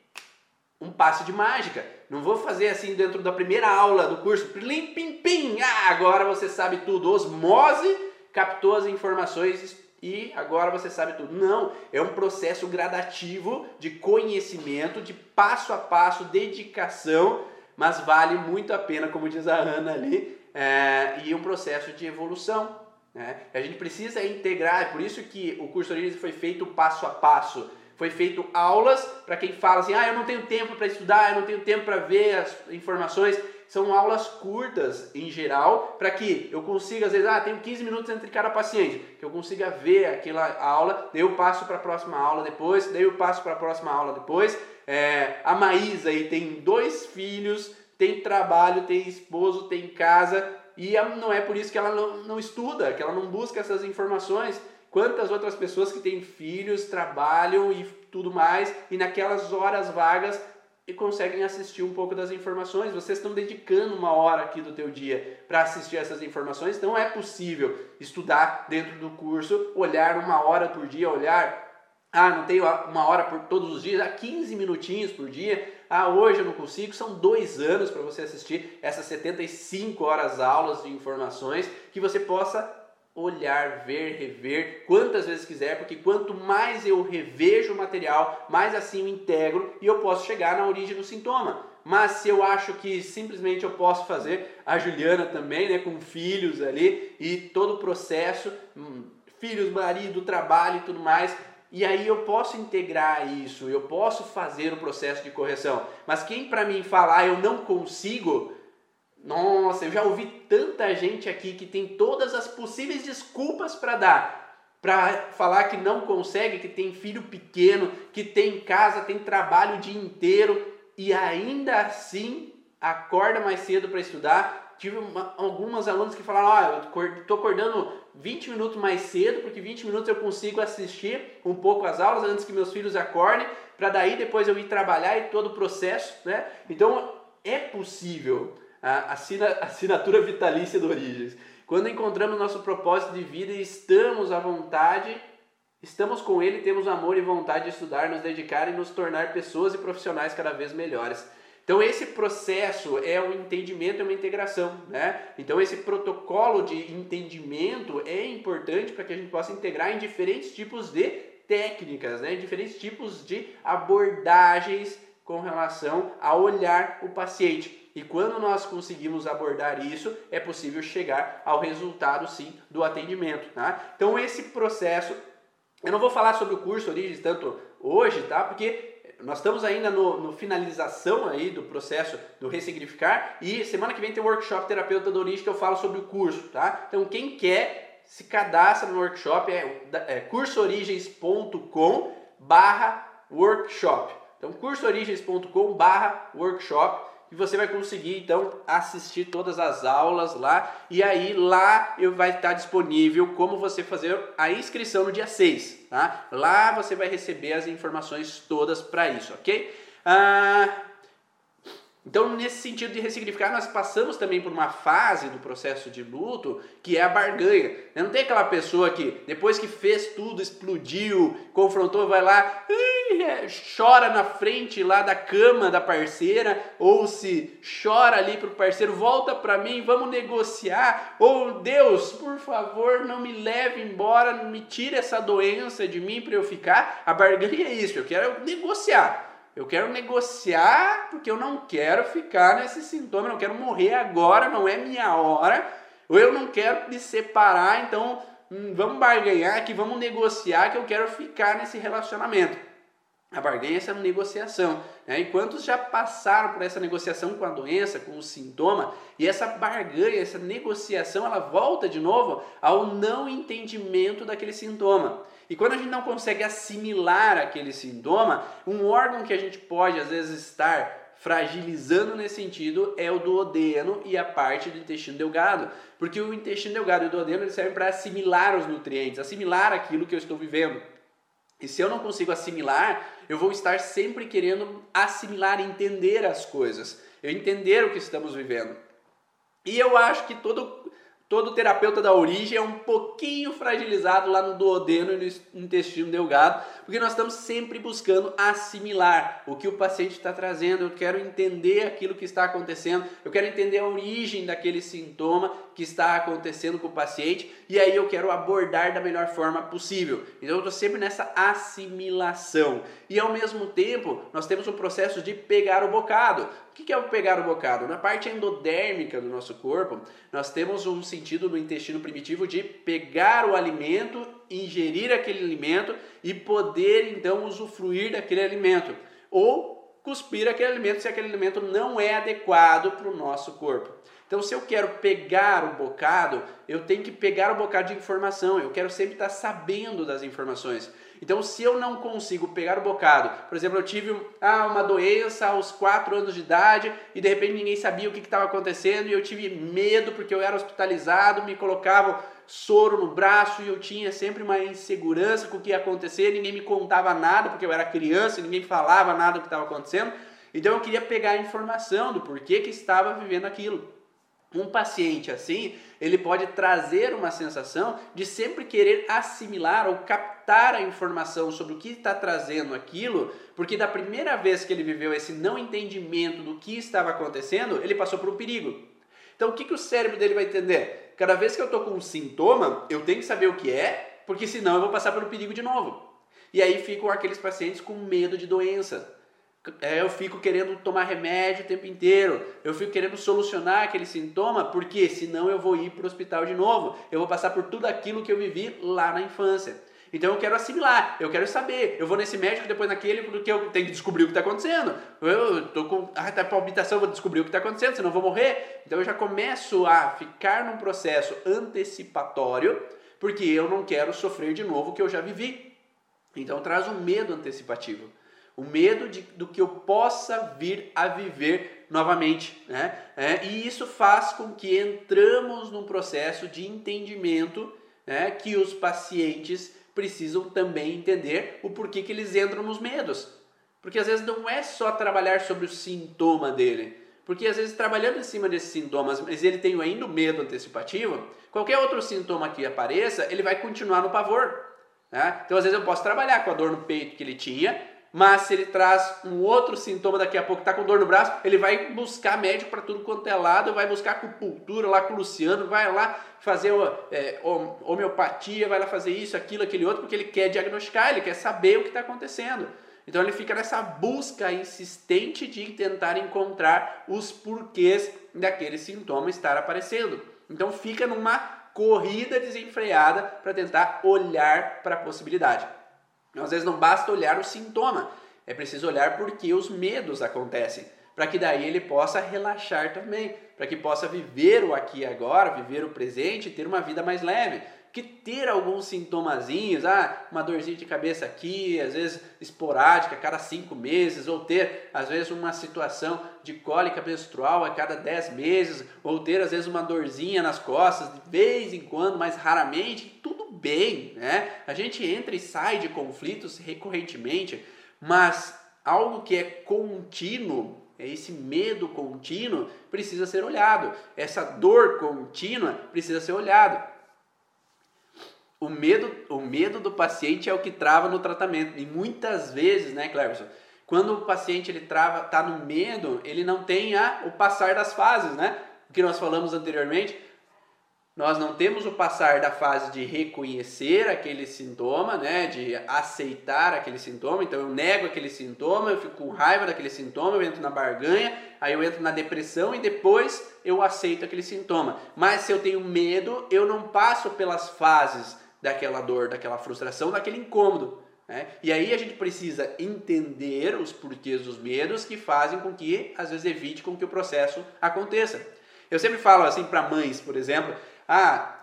um passe de mágica. Não vou fazer assim dentro da primeira aula do curso, plim, pim, pim, ah, agora você sabe tudo. Osmose captou as informações e agora você sabe tudo. Não, é um processo gradativo de conhecimento, de passo a passo, dedicação, mas vale muito a pena, como diz a Ana ali, é, e um processo de evolução. Né? A gente precisa integrar, é por isso que o curso Origins foi feito passo a passo foi feito aulas para quem fala assim: "Ah, eu não tenho tempo para estudar, eu não tenho tempo para ver as informações". São aulas curtas em geral, para que eu consiga às vezes, ah, tenho 15 minutos entre cada paciente, que eu consiga ver aquela aula, daí eu passo para a próxima aula depois, daí eu passo para a próxima aula depois. É, a Maísa aí tem dois filhos, tem trabalho, tem esposo, tem casa, e não é por isso que ela não, não estuda, que ela não busca essas informações. Quantas outras pessoas que têm filhos, trabalham e tudo mais, e naquelas horas vagas e conseguem assistir um pouco das informações. Vocês estão dedicando uma hora aqui do teu dia para assistir essas informações, então é possível estudar dentro do curso, olhar uma hora por dia, olhar ah, não tenho uma hora por todos os dias, ah, 15 minutinhos por dia. Ah, hoje eu não consigo. São dois anos para você assistir essas 75 horas aulas de informações que você possa olhar, ver, rever quantas vezes quiser, porque quanto mais eu revejo o material, mais assim eu integro e eu posso chegar na origem do sintoma. Mas se eu acho que simplesmente eu posso fazer, a Juliana também, né, com filhos ali e todo o processo, hum, filhos, marido, trabalho e tudo mais, e aí eu posso integrar isso, eu posso fazer o processo de correção. Mas quem para mim falar eu não consigo, nossa, eu já ouvi tanta gente aqui que tem todas as possíveis desculpas para dar. Para falar que não consegue, que tem filho pequeno, que tem casa, tem trabalho o dia inteiro e ainda assim acorda mais cedo para estudar. Tive uma, algumas alunos que falaram: ah, eu estou acordando 20 minutos mais cedo, porque 20 minutos eu consigo assistir um pouco as aulas antes que meus filhos acordem, para daí depois eu ir trabalhar e todo o processo. Né? Então é possível a assinatura vitalícia do Origens. Quando encontramos nosso propósito de vida e estamos à vontade, estamos com ele, temos amor e vontade de estudar, nos dedicar e nos tornar pessoas e profissionais cada vez melhores. Então esse processo é um entendimento, é uma integração, né? Então esse protocolo de entendimento é importante para que a gente possa integrar em diferentes tipos de técnicas, né? Em diferentes tipos de abordagens com relação a olhar o paciente. E quando nós conseguimos abordar isso, é possível chegar ao resultado sim do atendimento. Tá? Então esse processo, eu não vou falar sobre o curso Origens tanto hoje, tá? Porque nós estamos ainda no, no, finalização aí do processo do ressignificar e semana que vem tem um workshop terapeuta da origem que eu falo sobre o curso, tá? Então quem quer se cadastra no workshop é, é cursoorigens.com barra workshop. Então cursoorigens.com barra workshop e você vai conseguir então assistir todas as aulas lá e aí lá eu vai estar disponível como você fazer a inscrição no dia 6, tá? Lá você vai receber as informações todas para isso, ok? Ah, então, nesse sentido de ressignificar, nós passamos também por uma fase do processo de luto que é a barganha. Não tem aquela pessoa que, depois que fez tudo, explodiu, confrontou, vai lá, é, chora na frente lá da cama da parceira, ou se chora ali para o parceiro, volta para mim, vamos negociar, ou Deus, por favor, não me leve embora, me tire essa doença de mim para eu ficar. A barganha é isso, eu quero negociar. Eu quero negociar porque eu não quero ficar nesse sintoma, eu não quero morrer agora, não é minha hora. Ou eu não quero me separar, então hum, vamos barganhar aqui, vamos negociar que eu quero ficar nesse relacionamento. A barganha é essa negociação. Né? E quantos já passaram por essa negociação com a doença, com o sintoma, e essa barganha, essa negociação, ela volta de novo ao não entendimento daquele sintoma. E quando a gente não consegue assimilar aquele sintoma, um órgão que a gente pode às vezes estar fragilizando nesse sentido é o duodeno e a parte do intestino delgado, porque o intestino delgado e o duodeno servem para assimilar os nutrientes, assimilar aquilo que eu estou vivendo. E se eu não consigo assimilar, eu vou estar sempre querendo assimilar, entender as coisas, eu entender o que estamos vivendo. E eu acho que todo Todo terapeuta da origem é um pouquinho fragilizado lá no duodeno e no intestino delgado, porque nós estamos sempre buscando assimilar o que o paciente está trazendo. Eu quero entender aquilo que está acontecendo, eu quero entender a origem daquele sintoma que está acontecendo com o paciente e aí eu quero abordar da melhor forma possível. Então eu estou sempre nessa assimilação. E ao mesmo tempo, nós temos o processo de pegar o bocado. O que é o pegar o bocado? Na parte endodérmica do nosso corpo, nós temos um sentido no intestino primitivo de pegar o alimento, ingerir aquele alimento e poder então usufruir daquele alimento. Ou cuspir aquele alimento se aquele alimento não é adequado para o nosso corpo. Então, se eu quero pegar o bocado, eu tenho que pegar o bocado de informação. Eu quero sempre estar sabendo das informações. Então, se eu não consigo pegar o bocado, por exemplo, eu tive ah, uma doença aos 4 anos de idade e de repente ninguém sabia o que estava acontecendo e eu tive medo porque eu era hospitalizado, me colocavam soro no braço e eu tinha sempre uma insegurança com o que ia acontecer, ninguém me contava nada porque eu era criança, ninguém falava nada do que estava acontecendo. Então eu queria pegar a informação do porquê que estava vivendo aquilo. Um paciente assim, ele pode trazer uma sensação de sempre querer assimilar ou captar a informação sobre o que está trazendo aquilo, porque da primeira vez que ele viveu esse não entendimento do que estava acontecendo, ele passou por um perigo. Então o que, que o cérebro dele vai entender? Cada vez que eu estou com um sintoma, eu tenho que saber o que é, porque senão eu vou passar pelo perigo de novo. E aí ficam aqueles pacientes com medo de doença eu fico querendo tomar remédio o tempo inteiro, eu fico querendo solucionar aquele sintoma, porque senão eu vou ir para o hospital de novo, eu vou passar por tudo aquilo que eu vivi lá na infância. Então eu quero assimilar, eu quero saber. Eu vou nesse médico, depois naquele, porque eu tenho que descobrir o que está acontecendo. Eu tô com. Ah, tá palpitação, vou descobrir o que está acontecendo, senão eu vou morrer. Então eu já começo a ficar num processo antecipatório, porque eu não quero sofrer de novo o que eu já vivi. Então traz um medo antecipativo o medo de, do que eu possa vir a viver novamente. Né? É, e isso faz com que entramos num processo de entendimento né, que os pacientes precisam também entender o porquê que eles entram nos medos. Porque às vezes não é só trabalhar sobre o sintoma dele. Porque às vezes trabalhando em cima desses sintomas, mas ele tem ainda o medo antecipativo, qualquer outro sintoma que apareça, ele vai continuar no pavor. Né? Então às vezes eu posso trabalhar com a dor no peito que ele tinha, mas se ele traz um outro sintoma daqui a pouco, está com dor no braço, ele vai buscar médico para tudo quanto é lado, vai buscar acupuntura lá com o Luciano, vai lá fazer é, homeopatia, vai lá fazer isso, aquilo, aquele outro, porque ele quer diagnosticar, ele quer saber o que está acontecendo. Então ele fica nessa busca insistente de tentar encontrar os porquês daquele sintoma estar aparecendo. Então fica numa corrida desenfreada para tentar olhar para a possibilidade. Às vezes não basta olhar o sintoma, é preciso olhar porque os medos acontecem, para que daí ele possa relaxar também, para que possa viver o aqui e agora, viver o presente e ter uma vida mais leve que ter alguns sintomazinhos, ah, uma dorzinha de cabeça aqui, às vezes esporádica, a cada cinco meses, ou ter, às vezes, uma situação de cólica menstrual a cada dez meses, ou ter, às vezes, uma dorzinha nas costas, de vez em quando, mas raramente, tudo bem, né? A gente entra e sai de conflitos recorrentemente, mas algo que é contínuo, esse medo contínuo precisa ser olhado, essa dor contínua precisa ser olhado o medo, o medo do paciente é o que trava no tratamento. E muitas vezes, né, Cleverson, quando o paciente ele trava, tá no medo, ele não tem a, o passar das fases, né? O que nós falamos anteriormente, nós não temos o passar da fase de reconhecer aquele sintoma, né, de aceitar aquele sintoma. Então eu nego aquele sintoma, eu fico com raiva daquele sintoma, eu entro na barganha, aí eu entro na depressão e depois eu aceito aquele sintoma. Mas se eu tenho medo, eu não passo pelas fases daquela dor, daquela frustração, daquele incômodo. Né? E aí a gente precisa entender os porquês dos medos que fazem com que, às vezes, evite com que o processo aconteça. Eu sempre falo assim para mães, por exemplo, ah,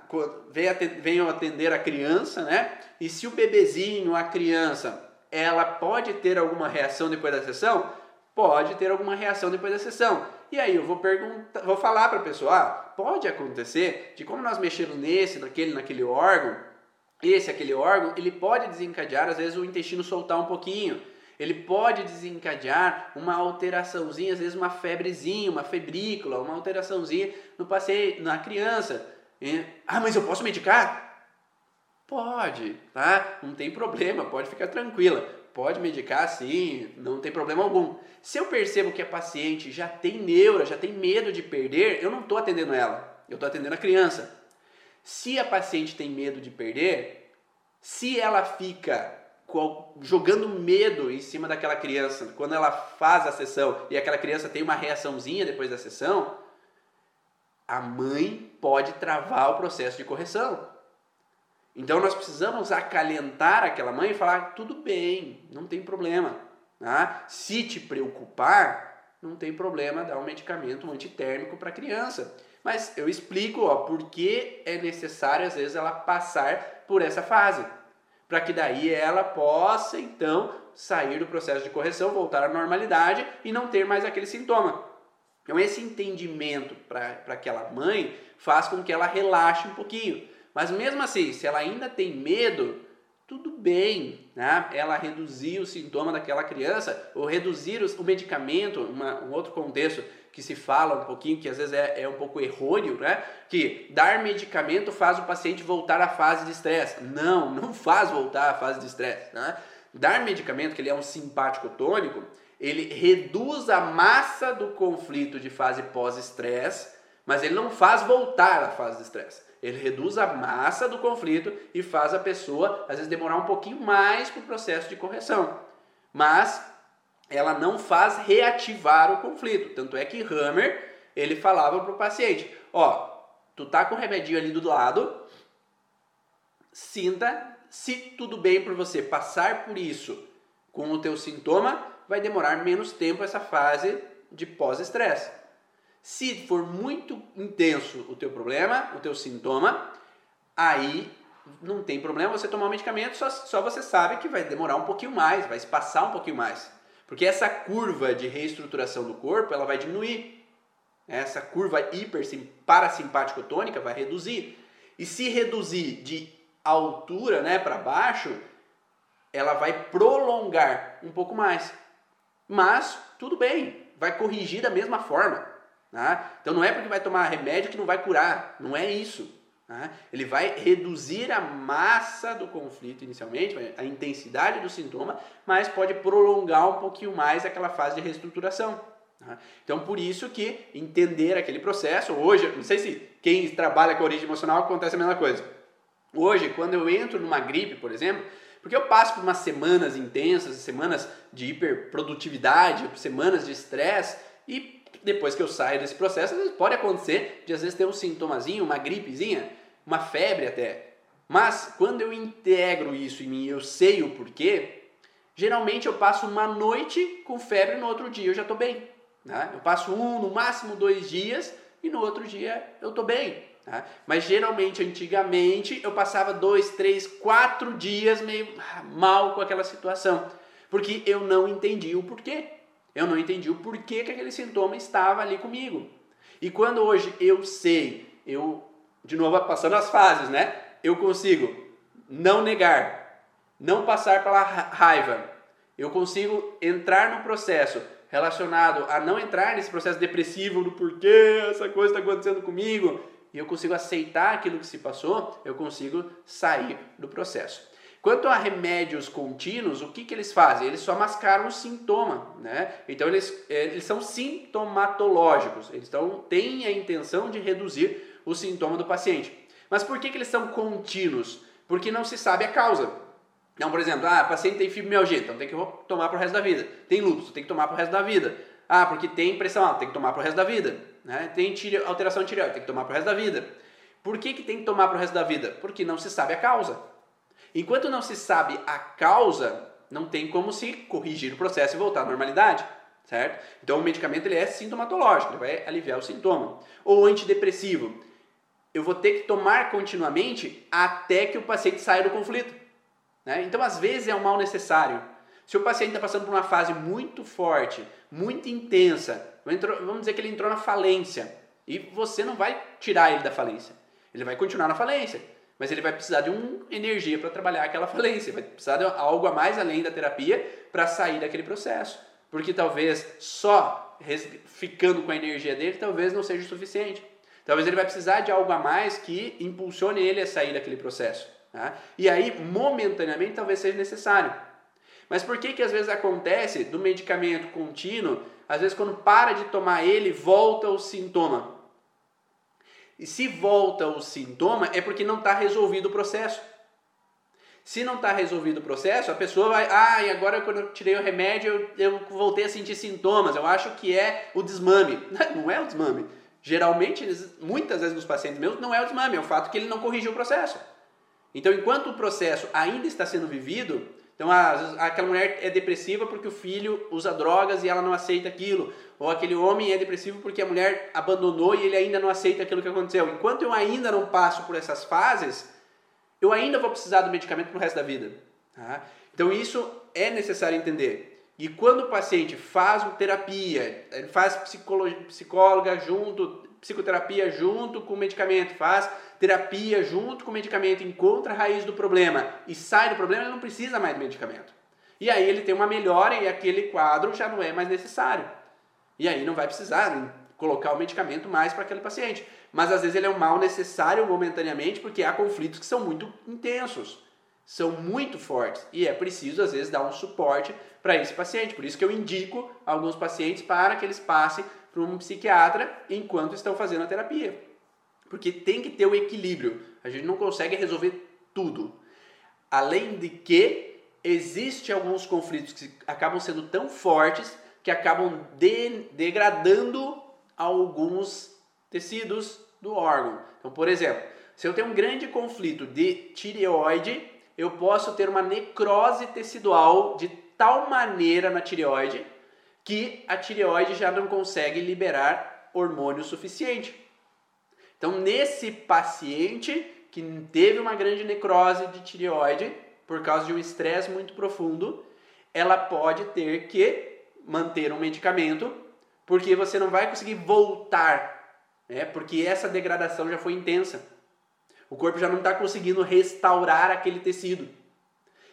venham atender a criança, né? E se o bebezinho, a criança, ela pode ter alguma reação depois da sessão? Pode ter alguma reação depois da sessão. E aí eu vou perguntar, vou falar para a pessoa, ah, pode acontecer de como nós mexemos nesse, naquele, naquele órgão, esse, aquele órgão, ele pode desencadear, às vezes, o intestino soltar um pouquinho. Ele pode desencadear uma alteraçãozinha, às vezes uma febrezinha, uma febrícula, uma alteraçãozinha no paciente, na criança. Ah, mas eu posso medicar? Pode, tá? Não tem problema, pode ficar tranquila. Pode medicar sim, não tem problema algum. Se eu percebo que a paciente já tem neura, já tem medo de perder, eu não estou atendendo ela, eu estou atendendo a criança. Se a paciente tem medo de perder, se ela fica jogando medo em cima daquela criança, quando ela faz a sessão e aquela criança tem uma reaçãozinha depois da sessão, a mãe pode travar o processo de correção. Então nós precisamos acalentar aquela mãe e falar: tudo bem, não tem problema. Tá? Se te preocupar, não tem problema dar um medicamento antitérmico para a criança. Mas eu explico ó, por que é necessário, às vezes, ela passar por essa fase. Para que daí ela possa, então, sair do processo de correção, voltar à normalidade e não ter mais aquele sintoma. Então, esse entendimento para aquela mãe faz com que ela relaxe um pouquinho. Mas mesmo assim, se ela ainda tem medo, tudo bem, né? Ela reduzir o sintoma daquela criança ou reduzir o medicamento, uma, um outro contexto que se fala um pouquinho, que às vezes é, é um pouco errôneo, né? Que dar medicamento faz o paciente voltar à fase de estresse. Não, não faz voltar à fase de estresse, né? Dar medicamento, que ele é um simpático tônico, ele reduz a massa do conflito de fase pós-estresse, mas ele não faz voltar à fase de estresse. Ele reduz a massa do conflito e faz a pessoa, às vezes, demorar um pouquinho mais para o processo de correção. Mas ela não faz reativar o conflito. Tanto é que Hammer, ele falava para o paciente, ó, tu tá com o remedinho ali do lado, sinta se tudo bem para você passar por isso com o teu sintoma, vai demorar menos tempo essa fase de pós-estresse. Se for muito intenso o teu problema, o teu sintoma, aí não tem problema você tomar o medicamento, só, só você sabe que vai demorar um pouquinho mais, vai se passar um pouquinho mais. Porque essa curva de reestruturação do corpo, ela vai diminuir. Essa curva hiper parasimpático tônica vai reduzir. E se reduzir de altura, né, para baixo, ela vai prolongar um pouco mais. Mas tudo bem, vai corrigir da mesma forma. Tá? Então não é porque vai tomar remédio que não vai curar, não é isso. Tá? Ele vai reduzir a massa do conflito inicialmente, a intensidade do sintoma, mas pode prolongar um pouquinho mais aquela fase de reestruturação. Tá? Então por isso que entender aquele processo, hoje, não sei se quem trabalha com origem emocional acontece a mesma coisa. Hoje, quando eu entro numa gripe, por exemplo, porque eu passo por umas semanas intensas, semanas de hiperprodutividade, semanas de estresse, e depois que eu saio desse processo, pode acontecer de às vezes ter um sintomazinho, uma gripezinha, uma febre até. Mas quando eu integro isso em mim, eu sei o porquê, geralmente eu passo uma noite com febre no outro dia eu já estou bem. Né? Eu passo um, no máximo dois dias e no outro dia eu estou bem. Tá? Mas geralmente, antigamente, eu passava dois, três, quatro dias meio mal com aquela situação, porque eu não entendi o porquê. Eu não entendi o porquê que aquele sintoma estava ali comigo. E quando hoje eu sei, eu, de novo passando as fases, né? Eu consigo não negar, não passar pela raiva, eu consigo entrar no processo relacionado a não entrar nesse processo depressivo do porquê essa coisa está acontecendo comigo, e eu consigo aceitar aquilo que se passou, eu consigo sair do processo. Quanto a remédios contínuos, o que, que eles fazem? Eles só mascaram o sintoma, né? Então eles, é, eles são sintomatológicos, eles tão, têm a intenção de reduzir o sintoma do paciente. Mas por que, que eles são contínuos? Porque não se sabe a causa. Então, por exemplo, ah, paciente tem fibromialgia, então tem que tomar para o resto da vida. Tem lúpus, tem que tomar para o resto da vida. Ah, porque tem pressão alta, tem que tomar para o resto da vida. Né? Tem alteração de tireoide, tem que tomar para o resto da vida. Por que, que tem que tomar para o resto da vida? Porque não se sabe a causa. Enquanto não se sabe a causa, não tem como se corrigir o processo e voltar à normalidade, certo? Então o medicamento ele é sintomatológico, ele vai aliviar o sintoma. Ou antidepressivo, eu vou ter que tomar continuamente até que o paciente saia do conflito. Né? Então às vezes é um mal necessário. Se o paciente está passando por uma fase muito forte, muito intensa, vamos dizer que ele entrou na falência, e você não vai tirar ele da falência. Ele vai continuar na falência mas ele vai precisar de uma energia para trabalhar aquela falência, vai precisar de algo a mais além da terapia para sair daquele processo. Porque talvez só ficando com a energia dele, talvez não seja o suficiente. Talvez ele vai precisar de algo a mais que impulsione ele a sair daquele processo. Tá? E aí, momentaneamente, talvez seja necessário. Mas por que que às vezes acontece do medicamento contínuo, às vezes quando para de tomar ele, volta o sintoma? E se volta o sintoma, é porque não está resolvido o processo. Se não está resolvido o processo, a pessoa vai, ah, e agora quando eu tirei o remédio, eu, eu voltei a sentir sintomas. Eu acho que é o desmame. Não é o desmame. Geralmente, muitas vezes nos pacientes meus, não é o desmame, é o fato que ele não corrigiu o processo. Então, enquanto o processo ainda está sendo vivido, então, ah, aquela mulher é depressiva porque o filho usa drogas e ela não aceita aquilo. Ou aquele homem é depressivo porque a mulher abandonou e ele ainda não aceita aquilo que aconteceu. Enquanto eu ainda não passo por essas fases, eu ainda vou precisar do medicamento pro resto da vida. Tá? Então, isso é necessário entender. E quando o paciente faz terapia, ele faz psicóloga junto, psicoterapia junto com o medicamento, faz terapia junto com o medicamento, encontra a raiz do problema e sai do problema, ele não precisa mais do medicamento. E aí ele tem uma melhora e aquele quadro já não é mais necessário. E aí não vai precisar colocar o medicamento mais para aquele paciente. Mas às vezes ele é um mal necessário momentaneamente porque há conflitos que são muito intensos, são muito fortes e é preciso às vezes dar um suporte para esse paciente. Por isso que eu indico alguns pacientes para que eles passem para um psiquiatra enquanto estão fazendo a terapia. Porque tem que ter o equilíbrio. A gente não consegue resolver tudo. Além de que existe alguns conflitos que acabam sendo tão fortes que acabam de, degradando alguns tecidos do órgão. Então, por exemplo, se eu tenho um grande conflito de tireoide, eu posso ter uma necrose tecidual de tal maneira na tireoide que a tireoide já não consegue liberar hormônio suficiente. Então, nesse paciente que teve uma grande necrose de tireoide por causa de um estresse muito profundo, ela pode ter que manter um medicamento porque você não vai conseguir voltar, né? porque essa degradação já foi intensa. O corpo já não está conseguindo restaurar aquele tecido.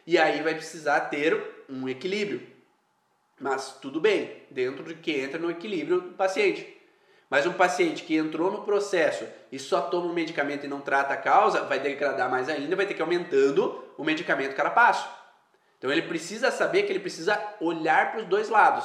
E aí vai precisar ter um equilíbrio. Mas tudo bem, dentro de que entra no equilíbrio do paciente. Mas um paciente que entrou no processo e só toma um medicamento e não trata a causa, vai degradar mais ainda, vai ter que ir aumentando o medicamento cada passo. Então ele precisa saber que ele precisa olhar para os dois lados.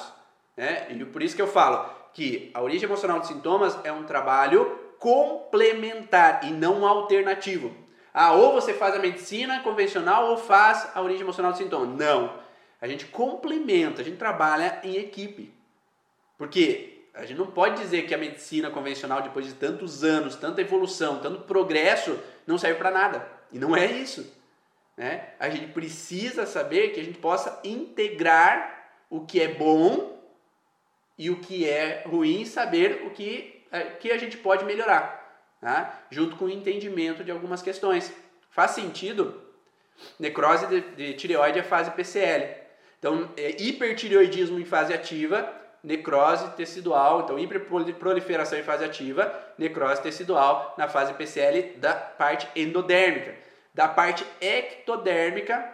Né? E por isso que eu falo que a origem emocional de sintomas é um trabalho complementar e não alternativo. Ah, ou você faz a medicina convencional ou faz a origem emocional de sintomas. Não. A gente complementa, a gente trabalha em equipe. Porque a gente não pode dizer que a medicina convencional, depois de tantos anos, tanta evolução, tanto progresso, não serve para nada. E não é isso. Né? A gente precisa saber que a gente possa integrar o que é bom e o que é ruim, saber o que, é, que a gente pode melhorar, tá? junto com o entendimento de algumas questões. Faz sentido? Necrose de, de tireoide é fase PCL. Então, é hipertireoidismo em fase ativa, necrose tecidual, então hiperproliferação em fase ativa, necrose tecidual na fase PCL da parte endodérmica. Da parte ectodérmica,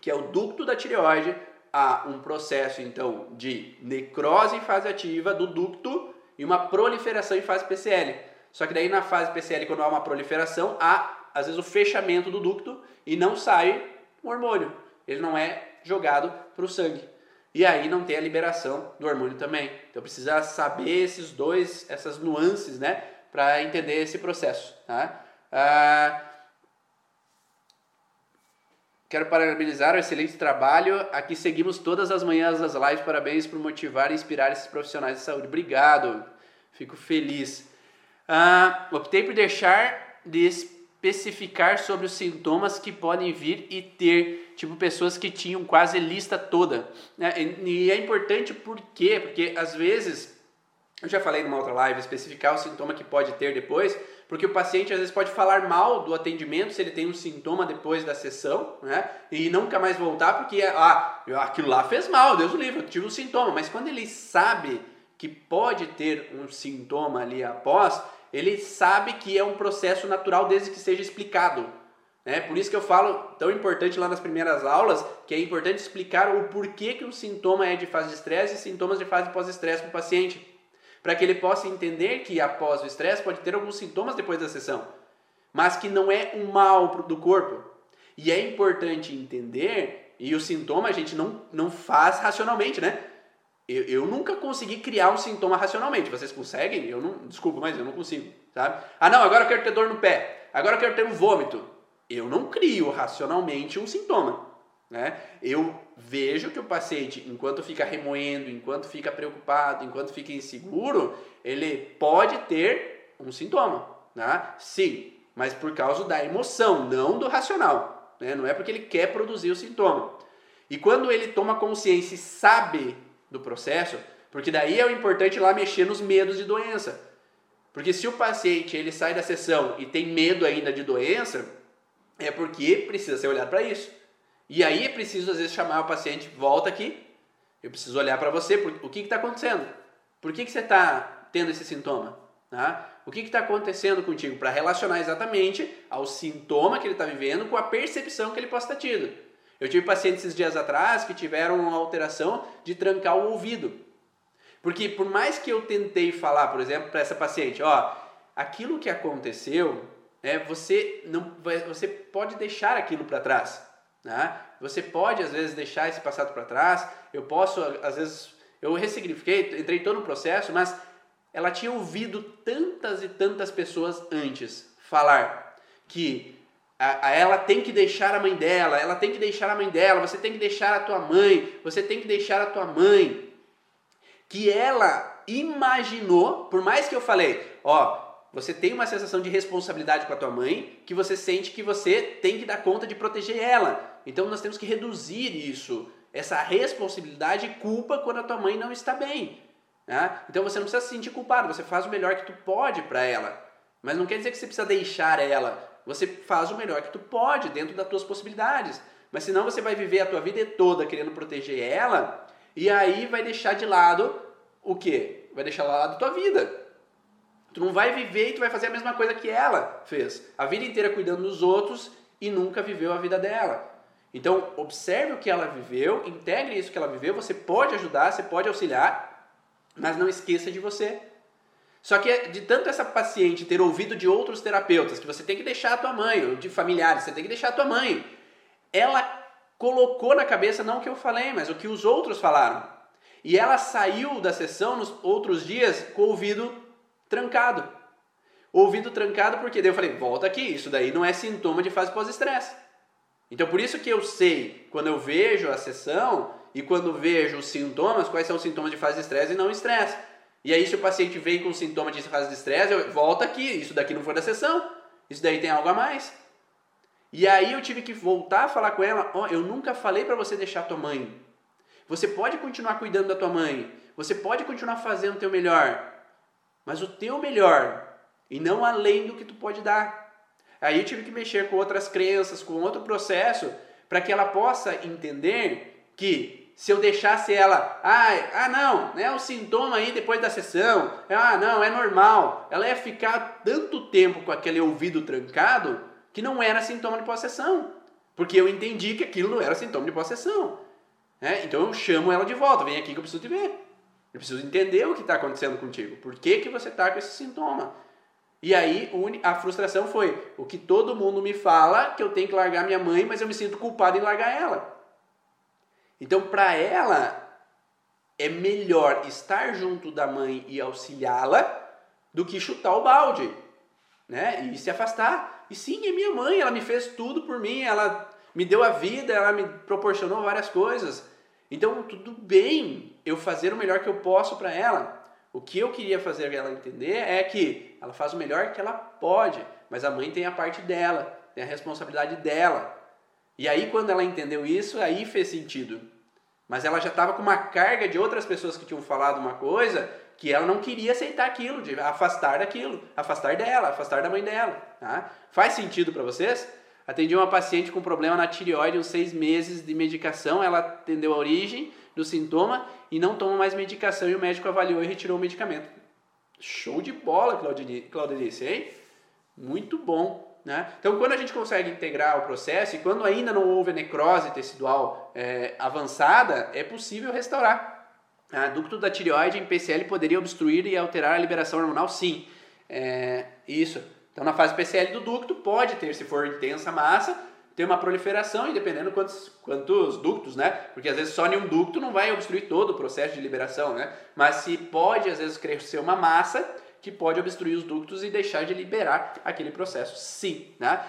que é o ducto da tireoide, há um processo então de necrose em fase ativa do ducto e uma proliferação em fase PCL. Só que daí na fase PCL, quando há uma proliferação, há às vezes o fechamento do ducto e não sai o hormônio. Ele não é jogado para o sangue. E aí não tem a liberação do hormônio também. Então precisa saber esses dois, essas nuances, né, para entender esse processo. Tá? Ah, Quero parabenizar o excelente trabalho. Aqui seguimos todas as manhãs das lives. Parabéns por motivar e inspirar esses profissionais de saúde. Obrigado. Fico feliz. Ah, optei por deixar de especificar sobre os sintomas que podem vir e ter, tipo pessoas que tinham quase lista toda. Né? E é importante por quê? Porque às vezes, eu já falei numa outra live, especificar o sintoma que pode ter depois, porque o paciente às vezes pode falar mal do atendimento se ele tem um sintoma depois da sessão, né? E nunca mais voltar porque ah, aquilo lá fez mal, Deus o livre, eu tive um sintoma. Mas quando ele sabe que pode ter um sintoma ali após, ele sabe que é um processo natural desde que seja explicado. Né? Por isso que eu falo tão importante lá nas primeiras aulas, que é importante explicar o porquê que um sintoma é de fase de estresse e sintomas de fase pós-estresse para o paciente para que ele possa entender que após o estresse pode ter alguns sintomas depois da sessão, mas que não é um mal do corpo. E é importante entender, e o sintoma a gente não, não faz racionalmente, né? Eu, eu nunca consegui criar um sintoma racionalmente. Vocês conseguem? Eu não, desculpa, mas eu não consigo, sabe? Ah, não, agora eu quero ter dor no pé. Agora eu quero ter um vômito. Eu não crio racionalmente um sintoma. Né? Eu vejo que o paciente, enquanto fica remoendo, enquanto fica preocupado, enquanto fica inseguro, ele pode ter um sintoma. Né? Sim, mas por causa da emoção, não do racional. Né? Não é porque ele quer produzir o sintoma. E quando ele toma consciência e sabe do processo, porque daí é o importante lá mexer nos medos de doença. Porque se o paciente ele sai da sessão e tem medo ainda de doença, é porque precisa ser olhado para isso. E aí é preciso às vezes chamar o paciente, volta aqui, eu preciso olhar para você, o que está acontecendo? Por que, que você está tendo esse sintoma? Tá? O que está acontecendo contigo? Para relacionar exatamente ao sintoma que ele está vivendo com a percepção que ele possa estar tido. Eu tive pacientes esses dias atrás que tiveram uma alteração de trancar o ouvido. Porque por mais que eu tentei falar, por exemplo, para essa paciente, ó, aquilo que aconteceu, é, você não, você pode deixar aquilo para trás, né? Você pode às vezes deixar esse passado para trás. Eu posso às vezes eu ressignifiquei, entrei todo no processo, mas ela tinha ouvido tantas e tantas pessoas antes falar que a, a, ela tem que deixar a mãe dela, ela tem que deixar a mãe dela, você tem que deixar a tua mãe, você tem que deixar a tua mãe. Que ela imaginou, por mais que eu falei, ó, você tem uma sensação de responsabilidade com a tua mãe, que você sente que você tem que dar conta de proteger ela. Então nós temos que reduzir isso, essa responsabilidade e culpa quando a tua mãe não está bem. Né? Então você não precisa se sentir culpado, você faz o melhor que tu pode para ela. Mas não quer dizer que você precisa deixar ela. Você faz o melhor que tu pode dentro das tuas possibilidades. Mas senão você vai viver a tua vida toda querendo proteger ela e aí vai deixar de lado o quê? Vai deixar de lado a tua vida. Tu não vai viver e tu vai fazer a mesma coisa que ela fez. A vida inteira cuidando dos outros e nunca viveu a vida dela. Então, observe o que ela viveu, integre isso que ela viveu, você pode ajudar, você pode auxiliar, mas não esqueça de você. Só que de tanto essa paciente ter ouvido de outros terapeutas que você tem que deixar a tua mãe, ou de familiares, você tem que deixar a tua mãe, ela colocou na cabeça não o que eu falei, mas o que os outros falaram. E ela saiu da sessão nos outros dias com o ouvido trancado. Ouvido trancado porque daí eu falei, volta aqui, isso daí não é sintoma de fase pós-estresse. Então por isso que eu sei, quando eu vejo a sessão, e quando vejo os sintomas, quais são os sintomas de fase de estresse e não estresse. E aí, se o paciente vem com sintomas de fase de estresse, eu volto aqui, isso daqui não foi da sessão, isso daí tem algo a mais. E aí eu tive que voltar a falar com ela, ó, oh, eu nunca falei para você deixar tua mãe. Você pode continuar cuidando da tua mãe, você pode continuar fazendo o teu melhor, mas o teu melhor e não além do que tu pode dar. Aí eu tive que mexer com outras crenças, com outro processo, para que ela possa entender que se eu deixasse ela, ah, ah não, né, o sintoma aí depois da sessão, ah não, é normal, ela ia ficar tanto tempo com aquele ouvido trancado que não era sintoma de possessão, porque eu entendi que aquilo não era sintoma de possessão. Né? Então eu chamo ela de volta, vem aqui que eu preciso te ver. Eu preciso entender o que está acontecendo contigo, por que, que você está com esse sintoma. E aí a frustração foi o que todo mundo me fala que eu tenho que largar minha mãe, mas eu me sinto culpado em largar ela. Então, para ela, é melhor estar junto da mãe e auxiliá-la do que chutar o balde, né? E se afastar. E sim, é minha mãe, ela me fez tudo por mim, ela me deu a vida, ela me proporcionou várias coisas. Então, tudo bem eu fazer o melhor que eu posso para ela. O que eu queria fazer ela entender é que ela faz o melhor que ela pode, mas a mãe tem a parte dela, tem a responsabilidade dela. E aí, quando ela entendeu isso, aí fez sentido. Mas ela já estava com uma carga de outras pessoas que tinham falado uma coisa que ela não queria aceitar aquilo, de afastar daquilo, afastar dela, afastar da mãe dela. Tá? Faz sentido para vocês? Atendi uma paciente com problema na tireoide, uns seis meses de medicação. Ela atendeu a origem do sintoma e não toma mais medicação. E o médico avaliou e retirou o medicamento. Show de bola, Claudenice, hein? Muito bom. Né? Então, quando a gente consegue integrar o processo e quando ainda não houve a necrose tecidual é, avançada, é possível restaurar. A ducto da tireoide em PCL poderia obstruir e alterar a liberação hormonal? Sim. É, isso. Então, na fase PCL do ducto, pode ter, se for intensa massa, ter uma proliferação e dependendo quantos, quantos ductos, né? Porque às vezes só nenhum ducto não vai obstruir todo o processo de liberação, né? Mas se pode, às vezes, crescer uma massa, que pode obstruir os ductos e deixar de liberar aquele processo, sim. Né?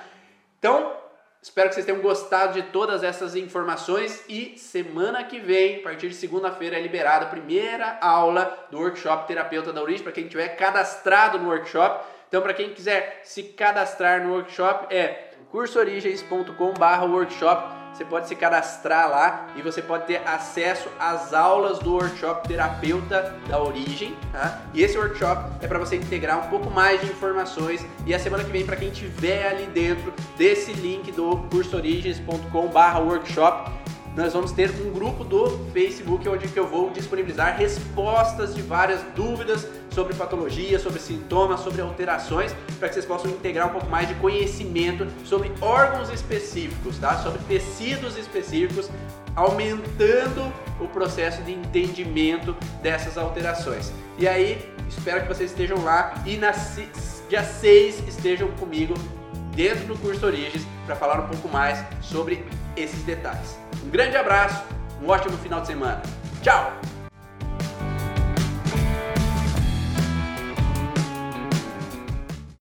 Então, espero que vocês tenham gostado de todas essas informações e semana que vem, a partir de segunda-feira, é liberada a primeira aula do workshop Terapeuta da Origem para quem tiver cadastrado no workshop. Então, para quem quiser se cadastrar no workshop, é cursoorigens.com/workshop você pode se cadastrar lá e você pode ter acesso às aulas do workshop Terapeuta da Origem. Tá? E esse workshop é para você integrar um pouco mais de informações. E a semana que vem, para quem tiver ali dentro desse link do cursoorigens.com/workshop, nós vamos ter um grupo do Facebook onde eu vou disponibilizar respostas de várias dúvidas sobre patologia, sobre sintomas, sobre alterações, para que vocês possam integrar um pouco mais de conhecimento sobre órgãos específicos, tá? Sobre tecidos específicos, aumentando o processo de entendimento dessas alterações. E aí, espero que vocês estejam lá e na dia 6 estejam comigo dentro do curso Origens para falar um pouco mais sobre esses detalhes. Um grande abraço, um ótimo final de semana. Tchau!